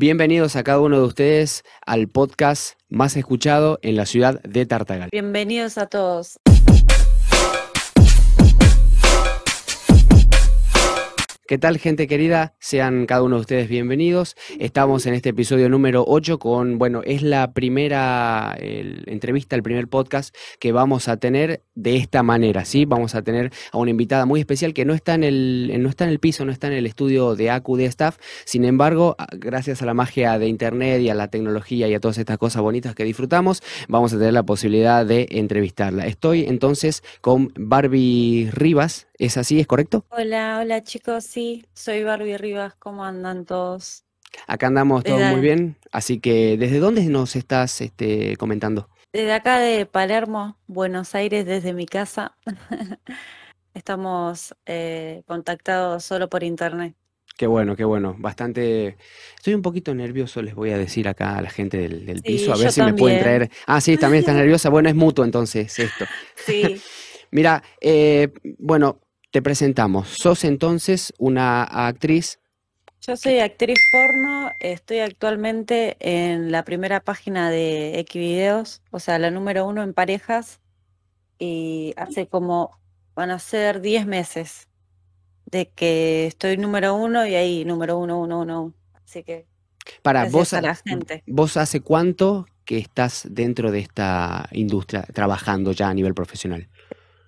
Bienvenidos a cada uno de ustedes al podcast más escuchado en la ciudad de Tartagal. Bienvenidos a todos. ¿Qué tal gente querida? Sean cada uno de ustedes bienvenidos. Estamos en este episodio número 8 con, bueno, es la primera entrevista, el primer podcast que vamos a tener de esta manera, ¿sí? Vamos a tener a una invitada muy especial que no está en el, no está en el piso, no está en el estudio de ACU de Staff. Sin embargo, gracias a la magia de Internet y a la tecnología y a todas estas cosas bonitas que disfrutamos, vamos a tener la posibilidad de entrevistarla. Estoy entonces con Barbie Rivas, ¿Es así? ¿Es correcto? Hola, hola chicos, sí, soy Barbie Rivas, ¿cómo andan todos? Acá andamos todos muy bien, así que ¿desde dónde nos estás este, comentando? Desde acá de Palermo, Buenos Aires, desde mi casa. Estamos eh, contactados solo por internet. Qué bueno, qué bueno. Bastante. Estoy un poquito nervioso, les voy a decir acá a la gente del, piso, a ver si me pueden traer. Ah, sí, también estás nerviosa. Bueno, es mutuo entonces esto. Sí. Mira, eh, bueno, te presentamos. Sos entonces una actriz. Yo soy actriz porno, estoy actualmente en la primera página de Xvideos, o sea, la número uno en parejas, y hace como, van a ser 10 meses de que estoy número uno y ahí número uno, uno, uno. Así que... Para vos, a la gente. ¿Vos hace cuánto que estás dentro de esta industria trabajando ya a nivel profesional?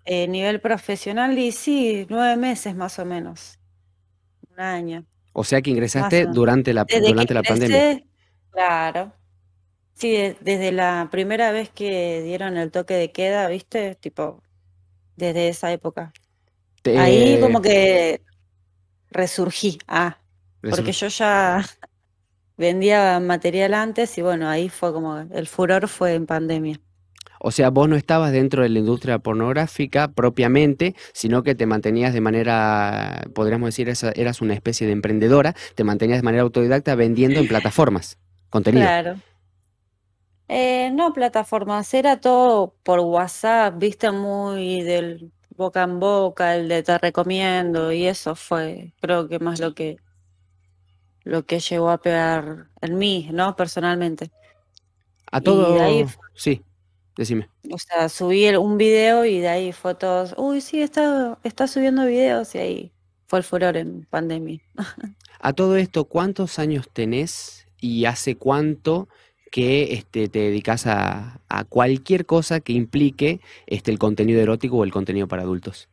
Eh, nivel profesional y sí, nueve meses más o menos. Un año. O sea que ingresaste durante la, durante la pandemia. Claro. Sí, desde la primera vez que dieron el toque de queda, ¿viste? Tipo, desde esa época. Ahí como que resurgí. Ah, porque yo ya vendía material antes y bueno, ahí fue como el furor fue en pandemia. O sea, vos no estabas dentro de la industria pornográfica propiamente, sino que te mantenías de manera, podríamos decir, eras una especie de emprendedora, te mantenías de manera autodidacta vendiendo en plataformas contenido. Claro. Eh, no plataformas, era todo por WhatsApp, viste, muy del boca en boca, el de te recomiendo, y eso fue, creo que más lo que lo que llegó a pegar en mí, ¿no? Personalmente. A todo, sí. Decime. O sea, subí un video y de ahí fotos. Uy, sí, está, está subiendo videos y ahí fue el furor en pandemia. A todo esto, ¿cuántos años tenés y hace cuánto que este, te dedicas a, cualquier cosa que implique este, el contenido erótico o el contenido para adultos?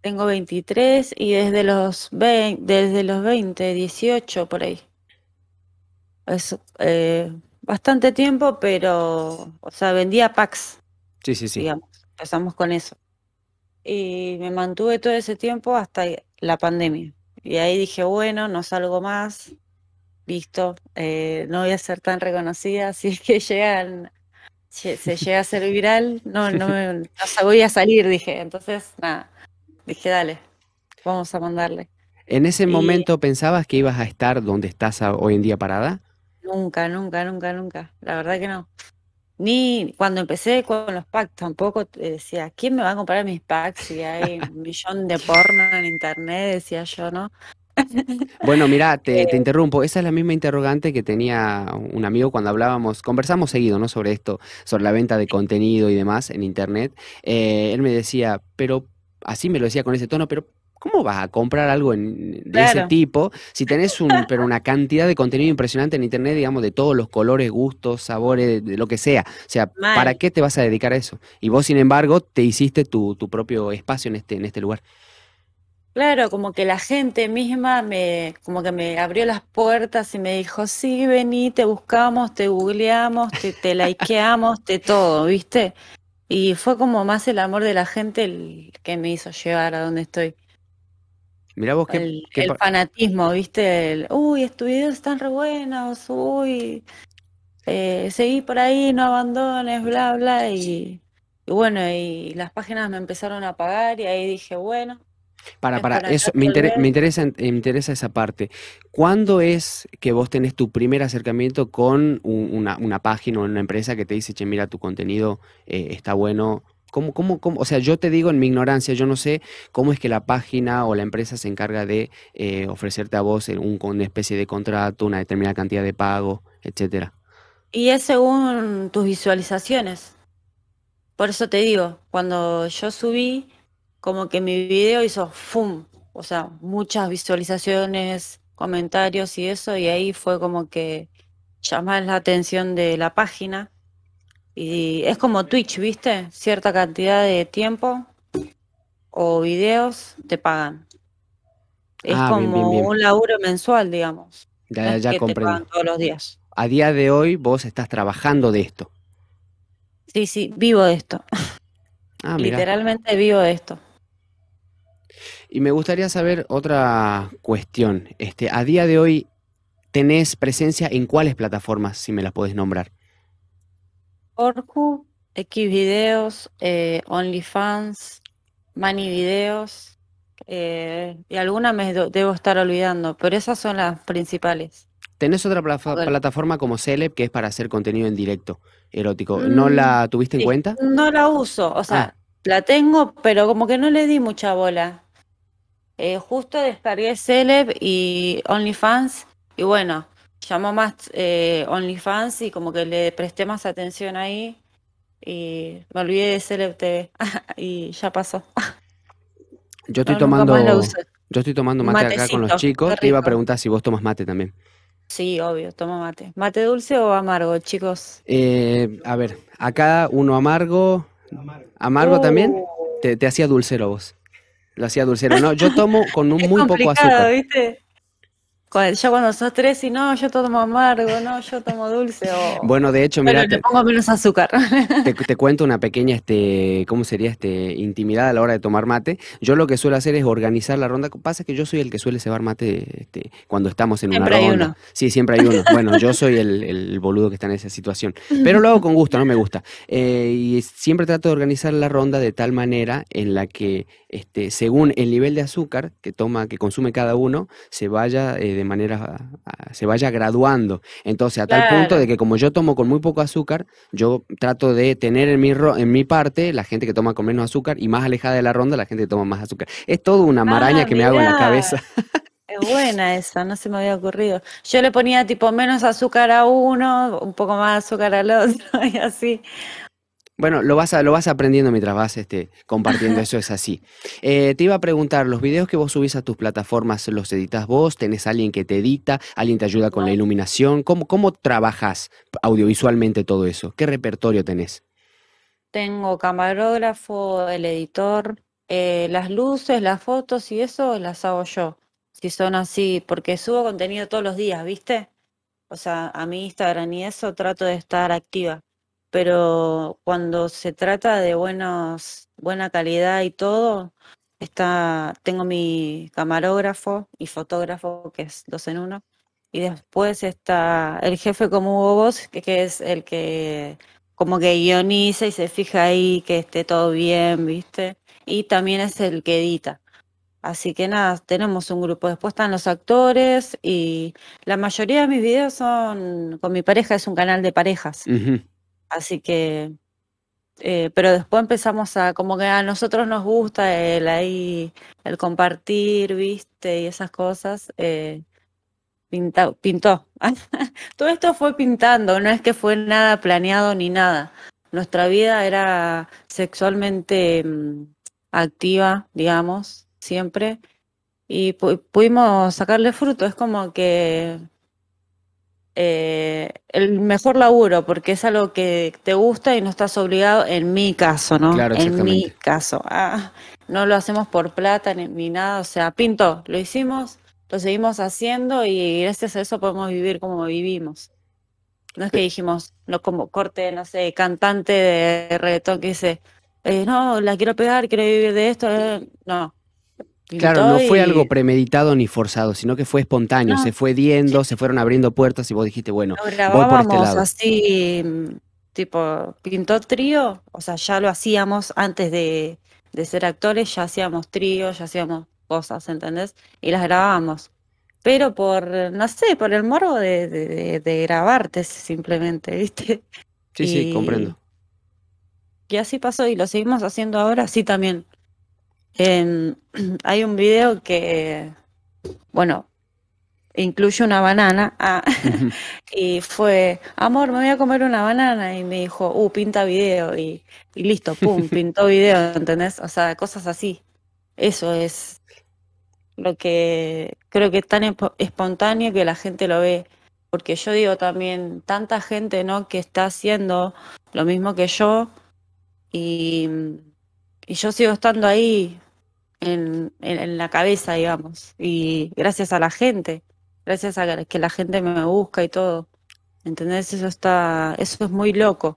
Tengo 23 y desde los 20, desde los 20, 18 por ahí. Es, eh, bastante tiempo, pero, o sea, vendía packs. Sí, sí, sí. Digamos, empezamos con eso. Y me mantuve todo ese tiempo hasta la pandemia. Y ahí dije, bueno, no salgo más, listo, eh, no voy a ser tan reconocida, si es que llegan, se, llega a ser viral, no, no, no voy a salir, dije. Entonces, nada, dije, dale, vamos a mandarle. ¿En ese momento pensabas que ibas a estar donde estás hoy en día parada? Nunca, nunca, nunca, nunca. La verdad que no. Ni cuando empecé con los packs tampoco decía, ¿quién me va a comprar mis packs si hay un millón de porno en internet? Decía yo, ¿no? Bueno, mira, te, te, interrumpo. Esa es la misma interrogante que tenía un amigo cuando hablábamos, conversamos seguido, ¿no? Sobre esto, sobre la venta de contenido y demás en internet. Eh, él me decía, pero así me lo decía con ese tono, pero ¿Cómo vas a comprar algo de ese tipo si tenés un, pero una cantidad de contenido impresionante en internet, digamos, de todos los colores, gustos, sabores, de, lo que sea? O sea, ¿para qué te vas a dedicar a eso? Y vos, sin embargo, te hiciste tu, tu propio espacio en este, en este lugar. Claro, como que la gente misma me, como que me abrió las puertas y me dijo, sí, vení, te buscamos, te googleamos, te, te likeamos, te todo, ¿viste? Y fue como más el amor de la gente el que me hizo llegar a donde estoy. Mira vos el, fanatismo, ¿viste? El, uy, estos videos están re buenos, uy, eh, seguí por ahí, no abandones, bla, bla. Y, bueno, y las páginas me empezaron a pagar y ahí dije, bueno. Para, para, eso, me, me, interesa, me interesa esa parte. ¿Cuándo es que vos tenés tu primer acercamiento con una, una, página o una empresa que te dice, che, mira, tu contenido eh, está bueno, ¿Cómo, cómo, cómo? O sea, yo te digo en mi ignorancia, yo no sé cómo es que la página o la empresa se encarga de eh, ofrecerte a vos un, una especie de contrato, una determinada cantidad de pago, etcétera. Y es según tus visualizaciones. Por eso te digo, cuando yo subí, como que mi video hizo ¡fum! O sea, muchas visualizaciones, comentarios y eso, y ahí fue como que llamar la atención de la página y es como Twitch, ¿viste? Cierta cantidad de tiempo o videos te pagan. Es Ah, bien, bien, como bien. un laburo mensual, digamos. Ya, ya que te comprendo. pagan todos los días. A día de hoy vos estás trabajando de esto. Sí, sí, vivo de esto. Ah. Literalmente vivo de esto. Y me gustaría saber otra cuestión. Este, a día de hoy, ¿tenés presencia en cuáles plataformas, si me las podés nombrar? Orkut, Xvideos, eh, OnlyFans, Money Videos, eh, y algunas me debo estar olvidando, pero esas son las principales. ¿Tenés otra plataforma como Celeb que es para hacer contenido en directo erótico? ¿No Mm, la tuviste en cuenta? No la uso, o sea, Ah. la tengo, pero como que no le di mucha bola. Eh, justo descargué Celeb y OnlyFans, y bueno, llamó más eh, OnlyFans y como que le presté más atención ahí, y me olvidé de Celeb TV, y ya pasó. Yo estoy No, tomando, yo estoy tomando mate acá con los chicos. Te iba a preguntar si vos tomas mate también. Sí, obvio, tomo mate. ¿Mate dulce o amargo, chicos? Eh, a ver, acá uno amargo. ¿Amargo también? Uh, Te, te hacía dulcero vos. Lo hacía dulcero. No, yo tomo con un es muy poco azúcar. ¿viste? Ya cuando sos tres y no, yo tomo amargo, no, yo tomo dulce o... Bueno, de hecho, Pero mira, le pongo menos azúcar. Te, te cuento una pequeña, este, ¿cómo sería? Este, intimidad a la hora de tomar mate. Yo lo que suelo hacer es organizar la ronda. Pasa que yo soy el que suele cebar mate este, cuando estamos en Siempre una hay ronda. uno. Sí, siempre hay uno. Bueno, yo soy el, el boludo que está en esa situación. Pero lo hago con gusto, no me gusta. Eh, y siempre trato de organizar la ronda de tal manera en la que, este, según el nivel de azúcar que toma, que consume cada uno, se vaya eh, de manera, se vaya graduando. Entonces, a tal punto de que como yo tomo con muy poco azúcar, yo trato de tener en mi, ro- en mi parte la gente que toma con menos azúcar y más alejada de la ronda la gente que toma más azúcar. Es toda una maraña Ah, que me hago en la cabeza. Es buena esa, no se me había ocurrido. Yo le ponía tipo menos azúcar a uno, un poco más azúcar al otro y así. Bueno, lo vas, a, lo vas aprendiendo mientras vas este, compartiendo, eso es así. Eh, te iba a preguntar, ¿los videos que vos subís a tus plataformas los editas vos? ¿Tenés alguien que te edita? ¿Alguien te ayuda con la iluminación? ¿Cómo, cómo trabajas audiovisualmente todo eso? ¿Qué repertorio tenés? Tengo camarógrafo, el editor, eh, las luces, las fotos y eso las hago yo. Si son así, porque subo contenido todos los días, ¿viste? O sea, a mi Instagram y eso trato de estar activa. Pero cuando se trata de buenos, buena calidad y todo, está, tengo mi camarógrafo y fotógrafo, que es dos en uno. Y después está el jefe como Hugo Boss, que, es el que como que guioniza y se fija ahí que esté todo bien, ¿viste? Y también es el que edita. Así que nada, tenemos un grupo. Después están los actores y la mayoría de mis videos son con mi pareja, es un canal de parejas. Ujú. Así que, eh, pero después empezamos a, como que a nosotros nos gusta el ahí, el compartir, ¿viste? Y esas cosas. eh, pintó. Todo esto fue pintando, no es que fue nada planeado ni nada. Nuestra vida era sexualmente mm, activa, digamos, siempre, y pu- pudimos sacarle fruto. Es como que eh, el mejor laburo, porque es algo que te gusta y no estás obligado, en mi caso, ¿no? Claro, En mi caso. Ah, no lo hacemos por plata ni, ni nada, o sea, pintó, lo hicimos, lo seguimos haciendo y gracias a eso podemos vivir como vivimos. No es que dijimos, no como corte, no sé, cantante de reggaetón que dice, eh, no, la quiero pegar, quiero vivir de esto. eh, No. Claro, no fue algo premeditado ni forzado, sino que fue espontáneo, No, se fue diendo, se fueron abriendo puertas y vos dijiste, bueno, lo voy por este lado. así, mm, tipo, pintó trío, o sea, ya lo hacíamos antes de, de ser actores, ya hacíamos trío, ya hacíamos cosas, ¿entendés? Y las grabábamos. Pero por, no sé, por el morbo de, de, de- de grabarte simplemente, ¿viste? Sí, sí, comprendo. Y así pasó y lo seguimos haciendo ahora, sí también. hay un video que, bueno, incluye una banana. Ah, y fue, amor, me voy a comer una banana. Y me dijo, uh, pinta video. Y, y listo, pum, pintó video, ¿entendés? O sea, cosas así. Eso es lo que creo que es tan espontáneo que la gente lo ve. Porque yo digo también, tanta gente, ¿no? Que está haciendo lo mismo que yo. Y, y yo sigo estando ahí en, en, la cabeza, digamos. Y gracias a la gente, gracias a que la gente me busca y todo. ¿Entendés? Eso está, eso es muy loco,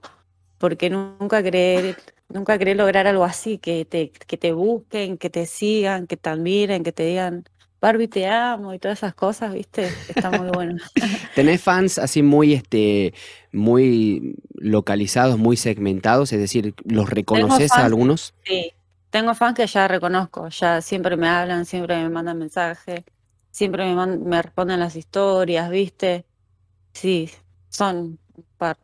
porque nunca creer, nunca creé lograr algo así, que te, que te busquen, que te sigan, que te admiren, que te digan, Barbie te amo y todas esas cosas, ¿viste? Está muy bueno. ¿Tenés fans así muy, este, muy localizados, muy segmentados? Es decir, ¿los reconoces a algunos? Sí, tengo fans que ya reconozco, ya siempre me hablan, siempre me mandan mensajes, siempre me, me responden las historias, ¿viste? Sí, son un par.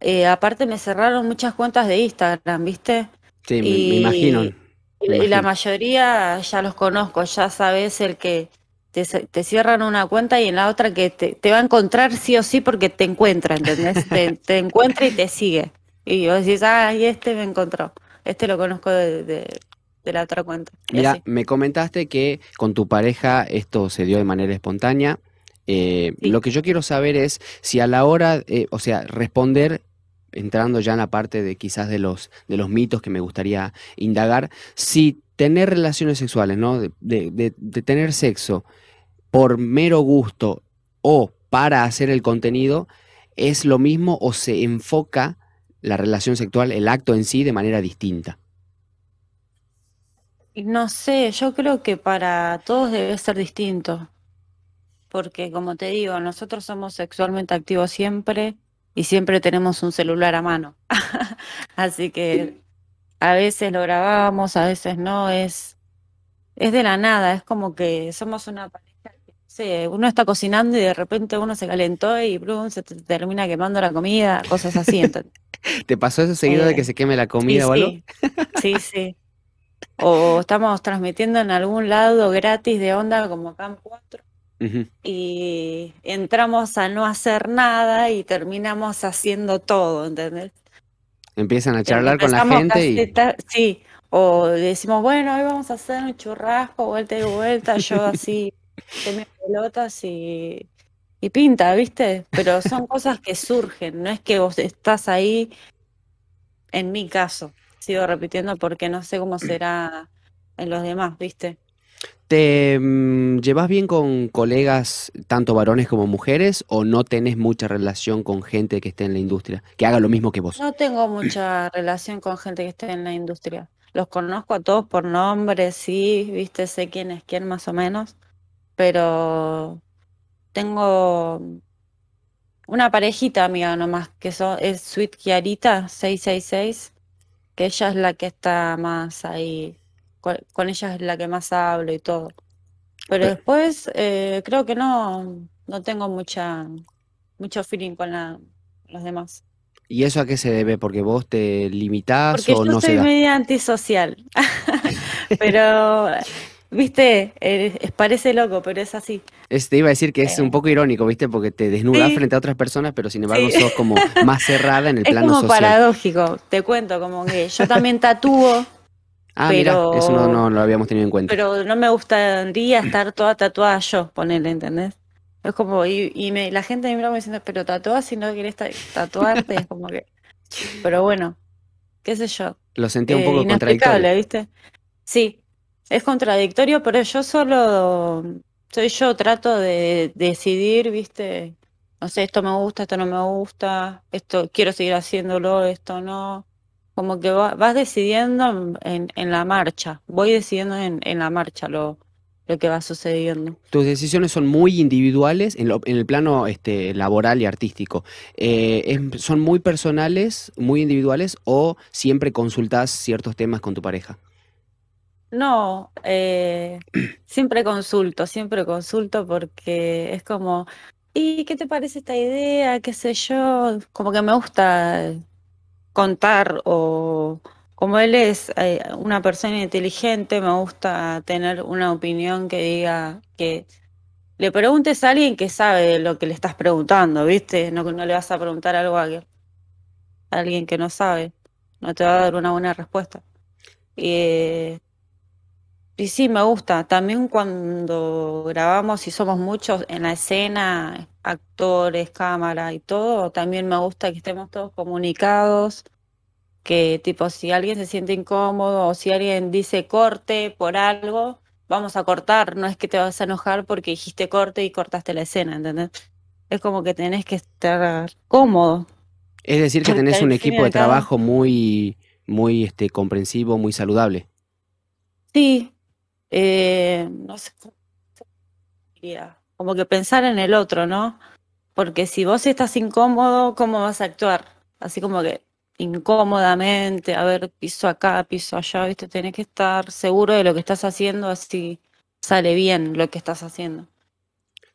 Eh, aparte me cerraron muchas cuentas de Instagram, ¿viste? Sí, me, imagino. Y, la mayoría ya los conozco, ya sabes el que te, te, cierran una cuenta y en la otra que te, te, va a encontrar sí o sí porque te encuentra, ¿entendés? te, te encuentra y te sigue. Y vos decís, ah, y este me encontró. Este lo conozco de, la otra cuenta. Mira, me comentaste que con tu pareja esto se dio de manera espontánea. Eh, lo que yo quiero saber es si a la hora, eh, o sea, responder, entrando ya en la parte de quizás de los, de los mitos que me gustaría indagar, si tener relaciones sexuales, ¿no? De, de tener sexo por mero gusto o para hacer el contenido, es lo mismo o se enfoca la relación sexual, el acto en sí, de manera distinta? No sé, yo creo que para todos debe ser distinto, porque como te digo, nosotros somos sexualmente activos siempre y siempre tenemos un celular a mano. Así que a veces lo grabamos, a veces no, es, es de la nada, es como que somos una Sí, uno está cocinando y de repente uno se calentó y se termina quemando la comida, cosas así. ¿Te pasó eso seguido de que eh, se queme la comida o algo? Sí, sí. O estamos transmitiendo en algún lado gratis de onda como Camp 4 y entramos a no hacer nada y terminamos haciendo todo, ¿entendés? Empiezan a charlar con la gente y... Sí, o decimos, bueno, hoy vamos a hacer un churrasco, vuelta y vuelta, yo así te pelotas y, y pinta, ¿viste? Pero son cosas que surgen, no es que vos estás ahí, en mi caso, sigo repitiendo porque no sé cómo será en los demás, ¿viste? ¿Te mm, llevas bien con colegas, tanto varones como mujeres, o no tenés mucha relación con gente que esté en la industria, que haga lo mismo que vos? No tengo mucha relación con gente que esté en la industria. Los conozco a todos por nombre, sí, viste, sé quién es quién más o menos, pero tengo una parejita amiga nomás, que es Sweet Kiarita 666, que ella es la que está más ahí, con, ella es la que más hablo y todo. Pero después eh, creo que no, no tengo mucha, mucho feeling con la, los demás. ¿Y eso a qué se debe? ¿Porque vos te limitás Porque o yo no soy se media antisocial. Pero Viste, eh, parece loco, pero es así. te iba a decir que es un eh. poco irónico, ¿viste? Porque te desnudas frente a otras personas, pero sin embargo sos como más cerrada en el plano social. Es como paradójico, te cuento, como que yo también tatúo. Ah, mira, eso no, lo habíamos tenido en cuenta. Pero no me gustaría estar toda tatuada yo, ponele, ¿entendés? Es como, y, y me, la gente me mira diciendo, pero tatúa si no querés tatuarte, es como que... Pero bueno, qué sé yo. Lo sentí un poco eh, contradictorio. ¿viste? Sí, es contradictorio, pero yo solo soy yo, trato de, decidir, viste, no sé, esto me gusta, esto no me gusta, esto quiero seguir haciéndolo, esto no. Como que vas decidiendo en, en, la marcha, voy decidiendo en, en la marcha lo, lo que va sucediendo. Tus decisiones son muy individuales en, en el plano este, laboral y artístico. Eh, ¿Son muy personales, muy individuales o siempre consultas ciertos temas con tu pareja? No, eh, siempre consulto, siempre consulto porque es como, ¿y qué te parece esta idea? ¿Qué sé yo? Como que me gusta contar o como él es eh, una persona inteligente, me gusta tener una opinión que diga que le preguntes a alguien que sabe lo que le estás preguntando, ¿viste? No, no le vas a preguntar algo a alguien que no sabe, no te va a dar una buena respuesta. Y, y sí, me gusta. También cuando grabamos y somos muchos en la escena, actores, cámara y todo, también me gusta que estemos todos comunicados que tipo si alguien se siente incómodo o si alguien dice corte por algo, vamos a cortar, no es que te vas a enojar porque dijiste corte y cortaste la escena, ¿entendés? Es como que tenés que estar cómodo. Es decir, que tenés un equipo de trabajo muy, muy este, comprensivo, muy saludable. Sí, eh, no sé como que pensar en el otro, ¿no? Porque si vos estás incómodo, ¿cómo vas a actuar? Así como que incómodamente, a ver, piso acá, piso allá, ¿viste? Tenés que estar seguro de lo que estás haciendo, así sale bien lo que estás haciendo.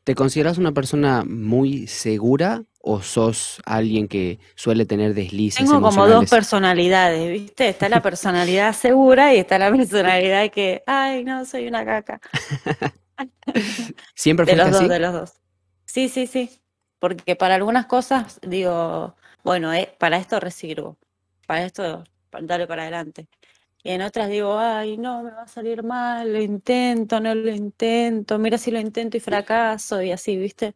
¿Te consideras una persona muy segura o sos alguien que suele tener deslices Tengo como dos personalidades, ¿viste? Está la personalidad segura y está la personalidad que, ay, no, soy una caca. ¿Siempre de los dos, de los dos. Sí, sí, sí. Porque para algunas cosas digo, bueno, eh, para esto resirvo, para esto darle para adelante. Y en otras digo, ay, no, me va a salir mal, lo intento, no lo intento, mira si lo intento y fracaso y así, ¿viste?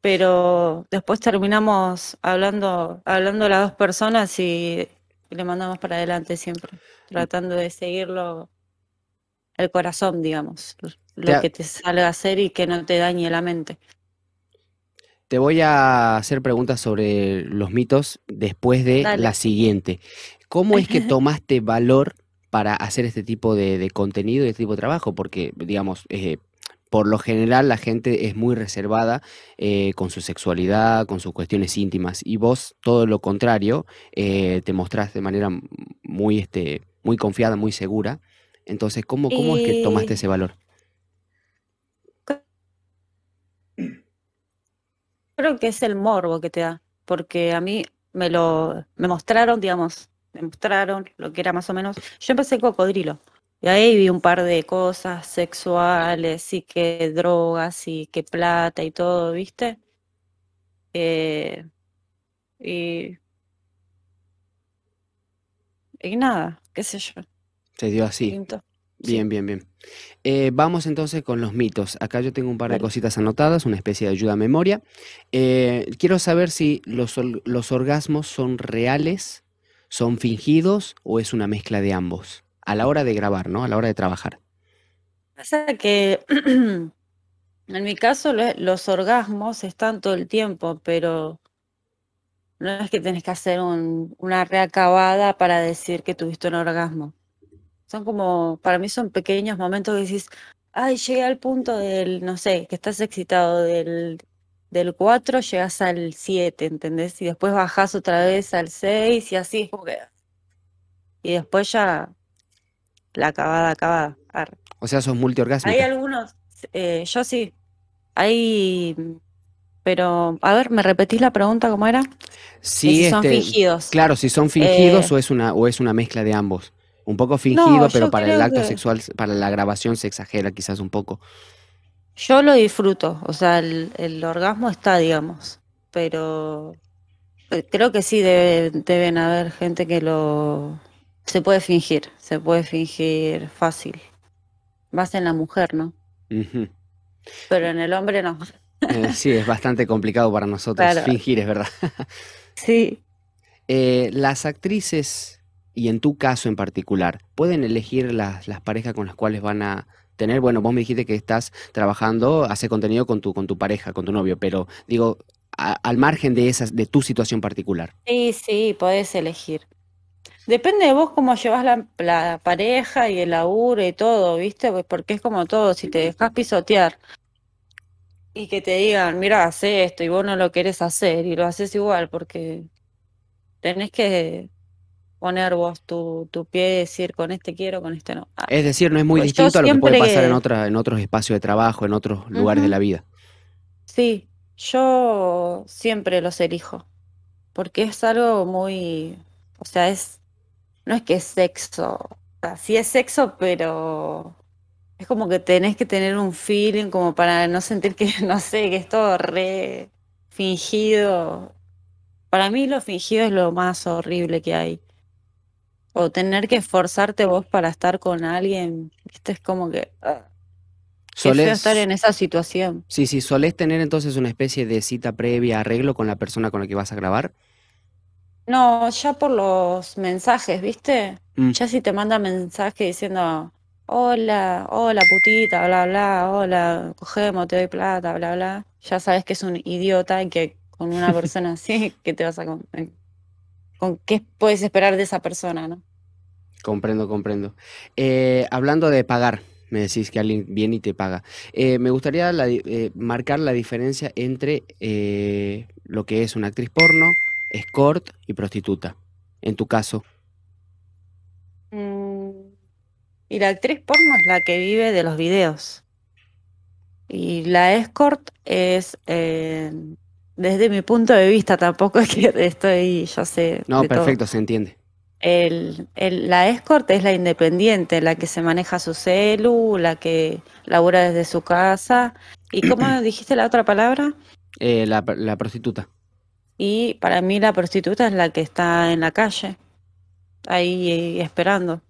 Pero después terminamos hablando, hablando las dos personas y, le mandamos para adelante siempre, tratando de seguirlo el corazón, digamos, lo que te salga a hacer y que no te dañe la mente. Te voy a hacer preguntas sobre los mitos después de la siguiente. ¿Cómo es que tomaste valor para hacer este tipo de, contenido y este tipo de trabajo? Porque, digamos, eh, por lo general la gente es muy reservada eh, con su sexualidad, con sus cuestiones íntimas, y vos todo lo contrario, eh, te mostrás de manera muy, este, muy confiada, muy segura. Entonces, ¿cómo, cómo es que tomaste ese valor? Creo que es el morbo que te da, porque a mí me lo me mostraron, digamos, me mostraron lo que era más o menos. Yo empecé cocodrilo. Y ahí vi un par de cosas sexuales y que drogas y que plata y todo, ¿viste? Eh, y, y nada, qué sé yo. Se dio así. Bien, bien, bien. Eh, vamos entonces con los mitos. Acá yo tengo un par de cositas anotadas, una especie de ayuda a memoria. Eh, quiero saber si los, los orgasmos son reales, son fingidos o es una mezcla de ambos. A la hora de grabar, ¿no? A la hora de trabajar. Pasa que en mi caso los orgasmos están todo el tiempo, pero no es que tenés que hacer una reacabada para decir que tuviste un orgasmo. Son como, para mí son pequeños momentos que decís, ay, llegué al punto del, no sé, que estás excitado del, del 4, llegas al 7, ¿entendés? Y después bajás otra vez al 6 y así, como que... Y después ya la acabada, acabada. O sea, sos multiorgásmica. Hay algunos, eh, yo sí. Hay, pero, a ver, ¿me repetís la pregunta cómo era? Sí, si son este, fingidos. Claro, si son fingidos eh, o, es una, o es una mezcla de ambos. Un poco fingido, pero para el acto sexual, para la grabación se exagera quizás un poco. Yo lo disfruto, o sea, el, orgasmo está, digamos, pero eh, creo que sí deben haber gente que lo... Se puede fingir, se puede fingir fácil. Más en la mujer, ¿no? Pero en el hombre no. Eh, sí, es bastante complicado para nosotros fingir, es verdad. sí. Eh, las actrices y en tu caso en particular, ¿pueden elegir las, las parejas con las cuales van a tener? Bueno, vos me dijiste que estás trabajando, hace contenido con tu, con tu pareja, con tu novio, pero digo, al margen de, esas, de tu situación particular. Sí, sí, podés elegir. Depende de vos cómo llevas la, la, pareja y el laburo y todo, ¿viste? Pues porque es como todo, si te dejas pisotear y que te digan, mira, hace esto y vos no lo querés hacer y lo haces igual porque tenés que poner vos tu, tu pie y decir con este quiero, con este no. Ah, es decir, no es muy pues distinto a lo que puede pasar en, otra, en otros espacios de trabajo, en otros lugares de la vida. Sí, yo siempre los elijo, porque es algo muy, O sea, es, no es que es sexo, o sea, sí es sexo, pero es como que tenés que tener un feeling como para no sentir que, no sé, que es todo re fingido. Para mí lo fingido es lo más horrible que hay. O tener que esforzarte vos para estar con alguien, viste, es como que... ah, Qué feo estar en esa situación. Sí, sí, ¿solés tener entonces una especie de cita previa, arreglo con la persona con la que vas a grabar? No, ya por los mensajes, ¿viste? Mm, Ya si te manda mensaje diciendo, hola, hola putita, bla, bla, hola, cogemos, te doy plata, bla, bla, ya sabes que es un idiota y que con una persona así, ¿qué te vas a con, eh, con qué puedes esperar de esa persona, ¿no? comprendo, comprendo. Eh, hablando de pagar, me decís que alguien viene y te paga. Eh, me gustaría la eh, marcar la diferencia entre lo que es una actriz porno, escort y prostituta. En tu caso, Mm, Y la actriz porno es la que vive de los videos. Y la escort es, desde mi punto de vista, tampoco es que estoy, yo sé no, todo. perfecto, se entiende. El, el- la escort es la independiente, la que se maneja su celu, la que labura desde su casa. ¿Y cómo dijiste la otra palabra? Eh, la, la prostituta. Y para mí la prostituta es la que está en la calle, ahí eh, esperando.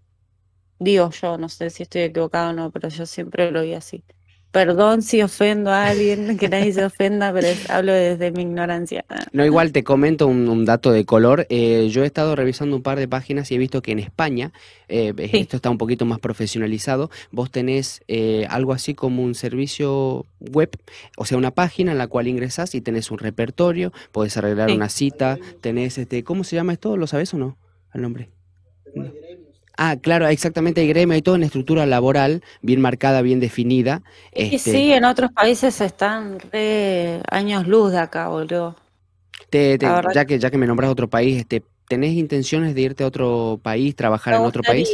Digo yo, no sé si estoy equivocado o no, pero yo siempre lo vi así. Perdón si ofendo a alguien, que nadie se ofenda, pero es- hablo desde mi ignorancia. No, igual te comento un, un dato de color. Eh, yo he estado revisando un par de páginas y he visto que en España eh, Sí, esto está un poquito más profesionalizado. Vos tenés eh, algo así como un servicio web, o sea, una página en la cual ingresás y tenés un repertorio, podés arreglar sí. una cita, tenés este, ¿cómo se llama esto? ¿Lo sabes o no? El nombre. No. Ah, claro, exactamente, hay gremio, hay toda una estructura laboral bien marcada, bien definida. Y Este, sí, en otros países están re años luz de acá, boludo. te, te- ya que, ya que me nombras otro país, este, ¿tenés intenciones de irte a otro país, trabajar Me en otro país?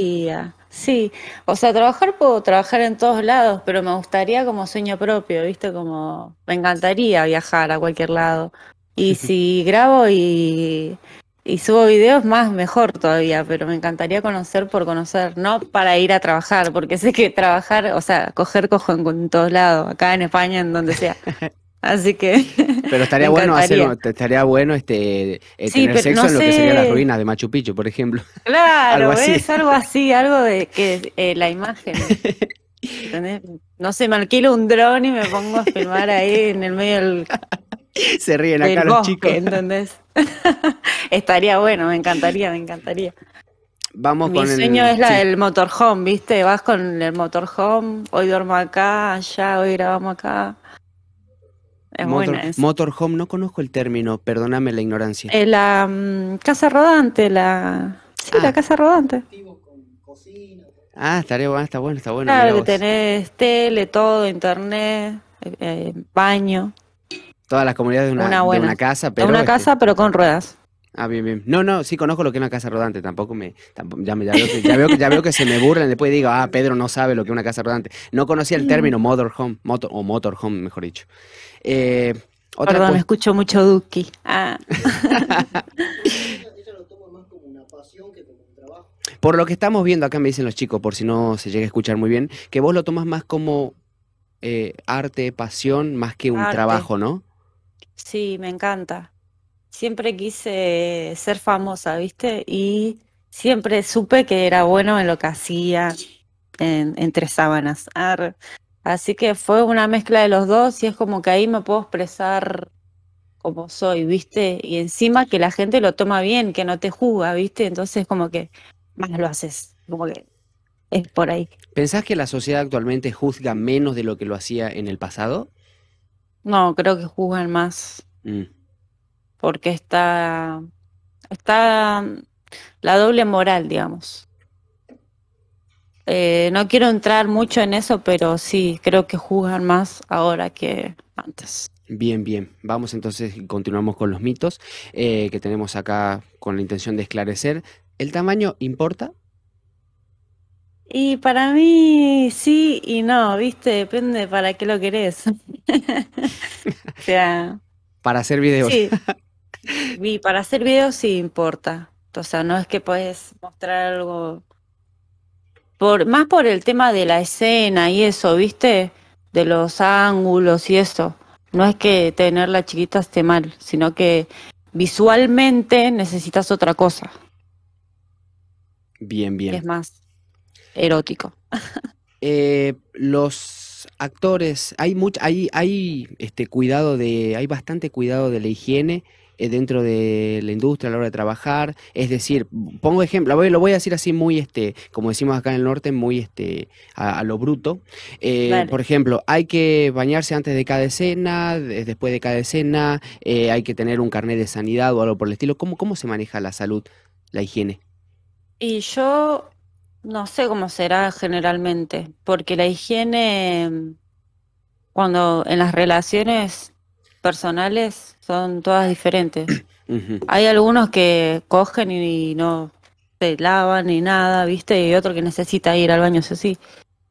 sí. O sea, trabajar puedo trabajar en todos lados, pero me gustaría como sueño propio, ¿viste? Como me encantaría viajar a cualquier lado. Y si grabo y, y subo videos, más mejor todavía, pero me encantaría conocer por conocer, no para ir a trabajar, porque sé que trabajar, o sea, coger cojo en, en todos lados, acá en España, en donde sea. Así que Pero estaría bueno hacer, encantaría. te- estaría bueno este, eh, Sí, tener sexo no en lo que serían las ruinas de Machu Picchu, por ejemplo. Algo Claro, así. es algo así, algo de que eh, la imagen, ¿entendés? No sé, me alquilo un dron y me pongo a filmar ahí en el medio del, Se ríen acá los bosque, chicos. ¿entendés? Estaría bueno, me encantaría, me encantaría. Vamos Mi con sueño el... es la Sí, del motorhome, ¿viste? Vas con el motorhome, hoy duermo acá, allá, hoy grabamos acá. Es motor, buena esa. motorhome, no conozco el término, perdóname la ignorancia. Eh, la mm, casa rodante, la... Sí, la Ah, casa rodante. ah, estaría bueno, está bueno, está bueno, Claro, que tenés tele, todo, internet, eh, eh, baño, Todas las comunidades de una, una de una casa, pero una este... casa, pero con ruedas. Ah, bien, bien. No, no, sí conozco lo que es una casa rodante, tampoco me... tampoco- ya, me- ya veo que, ya veo que, ya veo que se me burlan, después digo, ah, Pedro no sabe lo que es una casa rodante. No conocía el término motorhome, motor, o motorhome, mejor dicho. Eh, otra Perdón, cuestión... escucho mucho Duki. Ah, Por lo que estamos viendo acá me dicen los chicos, por si no se llega a escuchar muy bien, que vos lo tomas más como eh, arte, pasión, más que un arte. trabajo, ¿no? Sí, me encanta. Siempre quise ser famosa, ¿viste? Y siempre supe que era bueno en lo que hacía en, entre sábanas. Así que fue una mezcla de los dos y es como que ahí me puedo expresar como soy, ¿viste? Y encima que la gente lo toma bien, que no te juzga, ¿viste? Entonces como que más lo haces, como que es por ahí. ¿Pensás que la sociedad actualmente juzga menos de lo que lo hacía en el pasado? No, creo que juzgan más Mm, porque está, está la doble moral, digamos. Eh, no quiero entrar mucho en eso, pero sí, creo que juzgan más ahora que antes. Bien, bien. Vamos entonces y continuamos con los mitos eh, que tenemos acá con la intención de esclarecer. ¿El tamaño importa? Y para mí sí y no, ¿viste? Depende para qué lo querés. O sea, Para hacer videos. sí, y para hacer videos sí importa, O sea, no es que puedes mostrar algo por, más por el tema de la escena y eso, ¿viste? De los ángulos y eso. No es que tener la chiquita esté mal, sino que visualmente necesitas otra cosa. Bien, bien. Es más erótico. Eh, los actores, hay mucho, hay, hay este cuidado de, hay bastante cuidado de la higiene eh, dentro de la industria a la hora de trabajar. Es decir, pongo ejemplo, lo voy a decir así muy, este, como decimos acá en el norte, muy este, a, lo bruto. Eh, por ejemplo, hay que bañarse antes de cada escena, después de cada escena, hay que tener un carnet de sanidad o algo por el estilo. ¿Cómo, cómo se maneja la salud, la higiene? Y yo no sé cómo será generalmente, porque la higiene, cuando en las relaciones personales son todas diferentes. Hay algunos que cogen y no se lavan ni nada, ¿viste? Y otro que necesita ir al baño, eso sí.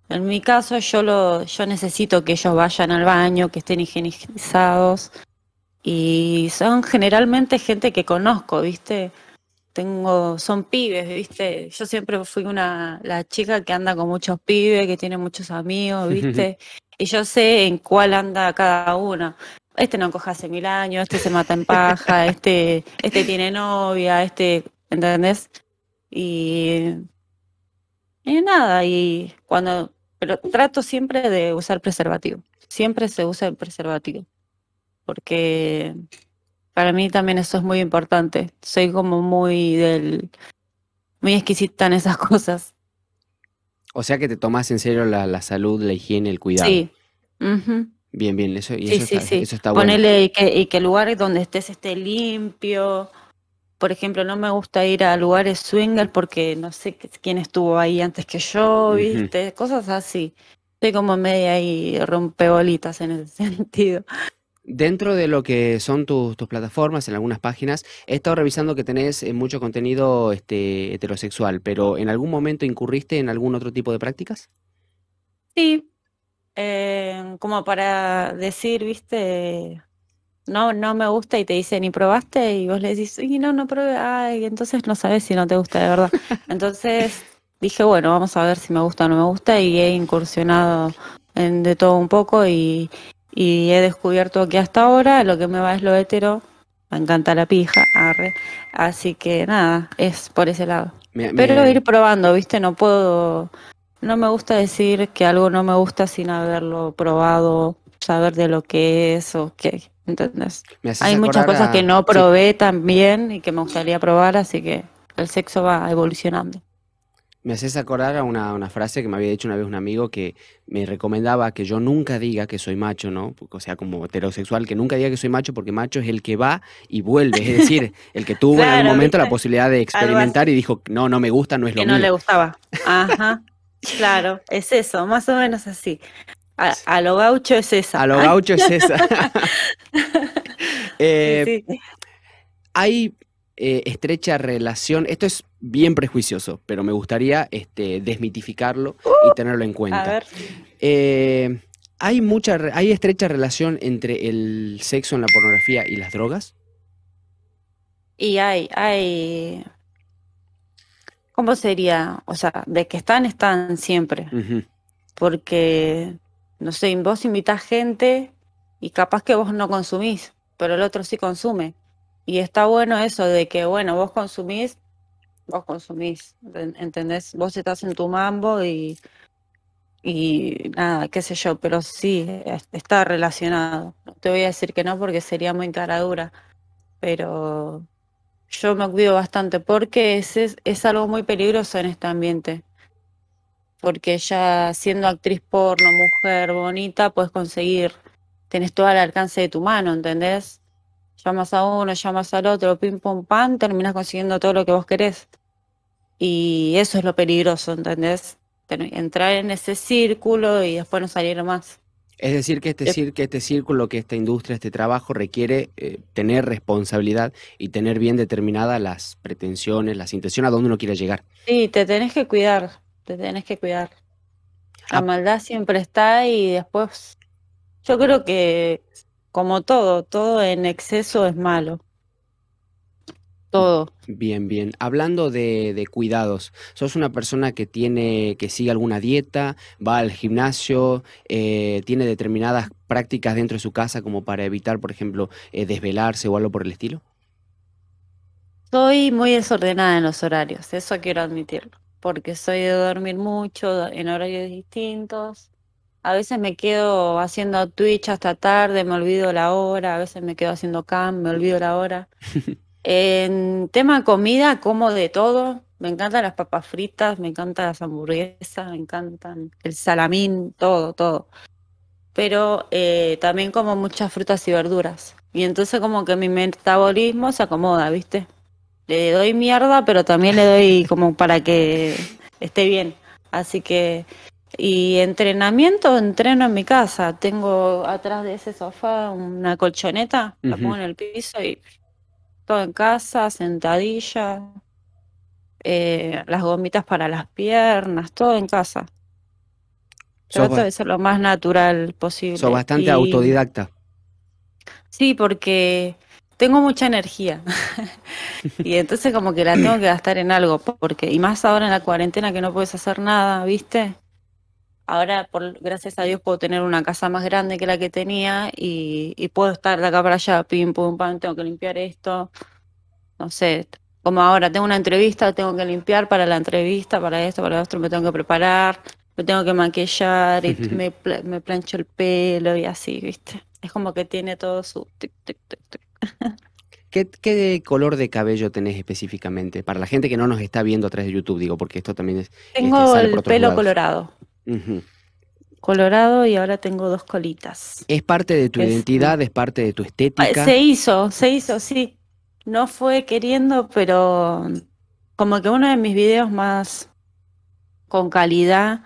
En mi caso, yo lo, yo necesito que ellos vayan al baño, que estén higienizados. Y son generalmente gente que conozco, ¿viste? Tengo, son pibes, ¿viste? Yo siempre fui una, la chica que anda con muchos pibes, que tiene muchos amigos, ¿viste? y yo sé en cuál anda cada uno este no coja hace mil años, este se mata en paja, este, este tiene novia, este, ¿entendés? Y, y nada, y cuando, pero trato siempre de usar preservativo, siempre se usa el preservativo, porque para mí también eso es muy importante, soy como muy del, muy exquisita en esas cosas. O sea que te tomas en serio la, la salud, la higiene, el cuidado. Sí. Bien, bien, eso, y sí, eso, sí, está, sí. eso está bueno. Ponele y que, y que el lugar donde estés esté limpio. Por ejemplo, no me gusta ir a lugares swingers porque no sé quién estuvo ahí antes que yo, ¿viste? Cosas así. Soy como media ahí rompebolitas en ese sentido. Dentro de lo que son tus, tus plataformas, en algunas páginas, he estado revisando que tenés eh, mucho contenido este, heterosexual, pero ¿en algún momento incurriste en algún otro tipo de prácticas? Sí, eh, como para decir, viste, no, no me gusta y te dicen, ¿y probaste? Y vos le decís, y no, no probé, ay, entonces no sabes si no te gusta de verdad. Entonces dije, bueno, vamos a ver si me gusta o no me gusta y he incursionado en de todo un poco y, y he descubierto que hasta ahora lo que me va es lo hetero, me encanta la pija, arre. Así que nada, es por ese lado. Me- Pero me- ir probando, viste, no puedo, no me gusta decir que algo no me gusta sin haberlo probado, saber de lo que es o qué, ¿entendés? Hay muchas cosas a- que no sí, probé también y que me gustaría probar, así que el sexo va evolucionando. Me haces acordar a una, una frase que me había dicho una vez un amigo que me recomendaba que yo nunca diga que soy macho, ¿no? O sea, como heterosexual, que nunca diga que soy macho porque macho es el que va y vuelve. Es decir, el que tuvo en algún momento la posibilidad de experimentar y dijo, no, no me gusta, no es lo Que no le gustaba. Ajá, claro, es eso, más o menos así. A, a lo gaucho es esa. A lo gaucho es esa. Eh, sí. hay eh, estrecha relación, esto es bien prejuicioso, pero me gustaría este, desmitificarlo y tenerlo en A cuenta. ver, Eh, ¿hay mucha, hay estrecha relación entre el sexo en la pornografía y las drogas? y hay, hay, ¿cómo sería? O sea, de que están, están siempre. Porque, no sé, vos invitás gente y capaz que vos no consumís, pero el otro sí consume. Y está bueno eso de que, bueno, vos consumís, vos consumís, ¿en- ¿entendés? Vos estás en tu mambo y, y nada, qué sé yo, pero sí, es- está relacionado. Te voy a decir que no porque sería muy cara dura, pero yo me cuido bastante porque es, es, es algo muy peligroso en este ambiente porque ya siendo actriz porno, mujer bonita, puedes conseguir, tenés todo al alcance de tu mano, ¿entendés? Llamas a uno, llamas al otro, pim pum pam, terminas consiguiendo todo lo que vos querés. Y eso es lo peligroso, ¿entendés? Ten- Entrar en ese círculo y después no salir más. Es decir, que este, cir- que este círculo, que esta industria, este trabajo requiere eh, tener responsabilidad y tener bien determinadas las pretensiones, las intenciones a donde uno quiera llegar. Sí, te tenés que cuidar, te tenés que cuidar. La Ah. maldad siempre está y después, yo creo que como todo, todo en exceso es malo. todo. Bien, bien. Hablando de, de cuidados, ¿sos una persona que tiene, que sigue alguna dieta, va al gimnasio, eh, tiene determinadas prácticas dentro de su casa como para evitar, por ejemplo, eh, desvelarse o algo por el estilo? Soy muy desordenada en los horarios, eso quiero admitirlo, porque soy de dormir mucho en horarios distintos. A veces me quedo haciendo Twitch hasta tarde, me olvido la hora, a veces me quedo haciendo cam, me olvido la hora. En tema comida, como de todo. Me encantan las papas fritas, me encantan las hamburguesas, me encantan el salamín, todo, todo. Pero eh, también como muchas frutas y verduras. Y entonces como que mi metabolismo se acomoda, ¿viste? Le doy mierda, pero también le doy como para que esté bien. Así que, y entrenamiento, entreno en mi casa. Tengo atrás de ese sofá una colchoneta, la pongo en el piso y todo en casa, sentadilla, eh, las gomitas para las piernas, todo en casa. Trato de ser lo más natural posible. bastante Y autodidacta. sí, porque tengo mucha energía. Y entonces como que la tengo que gastar en algo, porque, y más ahora en la cuarentena que no puedes hacer nada, ¿viste? Ahora, por, gracias a Dios, puedo tener una casa más grande que la que tenía y, y puedo estar de acá para allá, pim, pum, pam, tengo que limpiar esto, no sé, como ahora tengo una entrevista, tengo que limpiar para la entrevista, para esto, para lo otro, me tengo que preparar, me tengo que maquillar y me, me plancho el pelo y así, ¿viste? Es como que tiene todo su tic, tic, tic, tic. ¿Qué, qué color de cabello tenés específicamente? Para la gente que no nos está viendo a través de YouTube, digo, porque esto también es, Tengo el pelo lados. colorado, Colorado y ahora tengo dos colitas. ¿Es parte de tu Es, identidad? ¿Es parte de tu Ah, estética? Se hizo, se hizo, sí. No fue queriendo, pero como que uno de mis videos más con calidad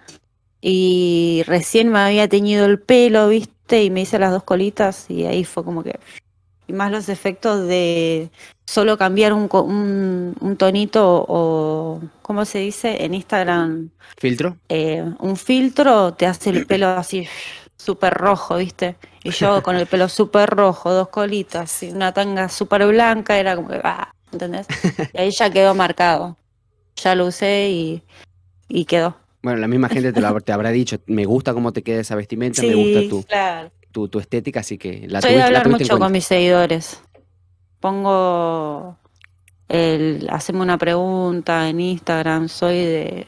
y recién me había teñido el pelo, ¿viste? Y me hice las dos colitas y ahí fue como que... Y más los efectos de solo cambiar un, un, un tonito o, ¿cómo se dice? En Instagram, ¿Filtro? eh, un filtro te hace el pelo así súper rojo, ¿viste? Y yo con el pelo súper rojo, dos colitas y una tanga súper blanca, era como que, ah, ¿entendés? Y ahí ya quedó marcado. Ya lo usé y, y quedó. Bueno, la misma gente te lo habrá, te habrá dicho, me gusta cómo te queda esa vestimenta, me gusta tu, claro. tu, tu estética, así que la Soy de hablar mucho con mis seguidores. Pongo el, haceme una pregunta en Instagram, soy de,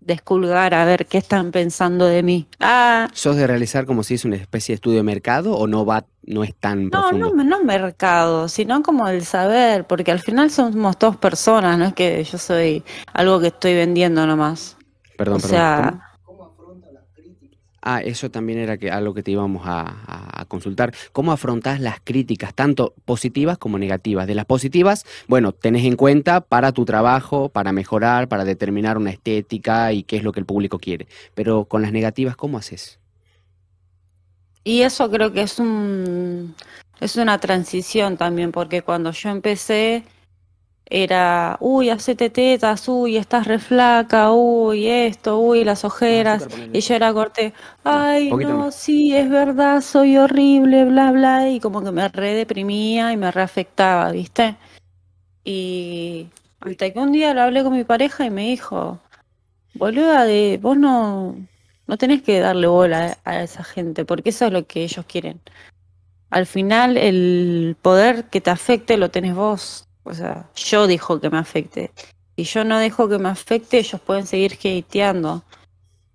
de esculgar a ver qué están pensando de mí. Ah, ¿Sos de realizar como si es una especie de estudio de mercado o no va, no es tan No, no, profundo? me- no mercado, sino como el saber, porque al final somos dos personas, no es que yo soy algo que estoy vendiendo nomás. Perdón, O sea, Ah, eso también era que, algo que te íbamos a, a- consultar. ¿Cómo afrontás las críticas, tanto positivas como negativas? De las positivas, bueno, tenés en cuenta para tu trabajo, para mejorar, para determinar una estética y qué es lo que el público quiere. Pero con las negativas, ¿cómo haces? y eso creo que es un, es una transición también, porque cuando yo empecé era, uy, hacete tetas, uy, estás re flaca, uy, esto, uy, las ojeras. Y yo era corte, No, ay, no, sí, es verdad, soy horrible, bla, bla, y como que me re deprimía y me reafectaba, ¿viste? Y hasta que un día lo hablé con mi pareja y me dijo, boluda, de, vos no, no tenés que darle bola a esa gente, porque eso es lo que ellos quieren. Al final, el poder que te afecte lo tenés vos. O sea, yo dejo que me afecte. Si yo no dejo que me afecte, ellos pueden seguir hateando.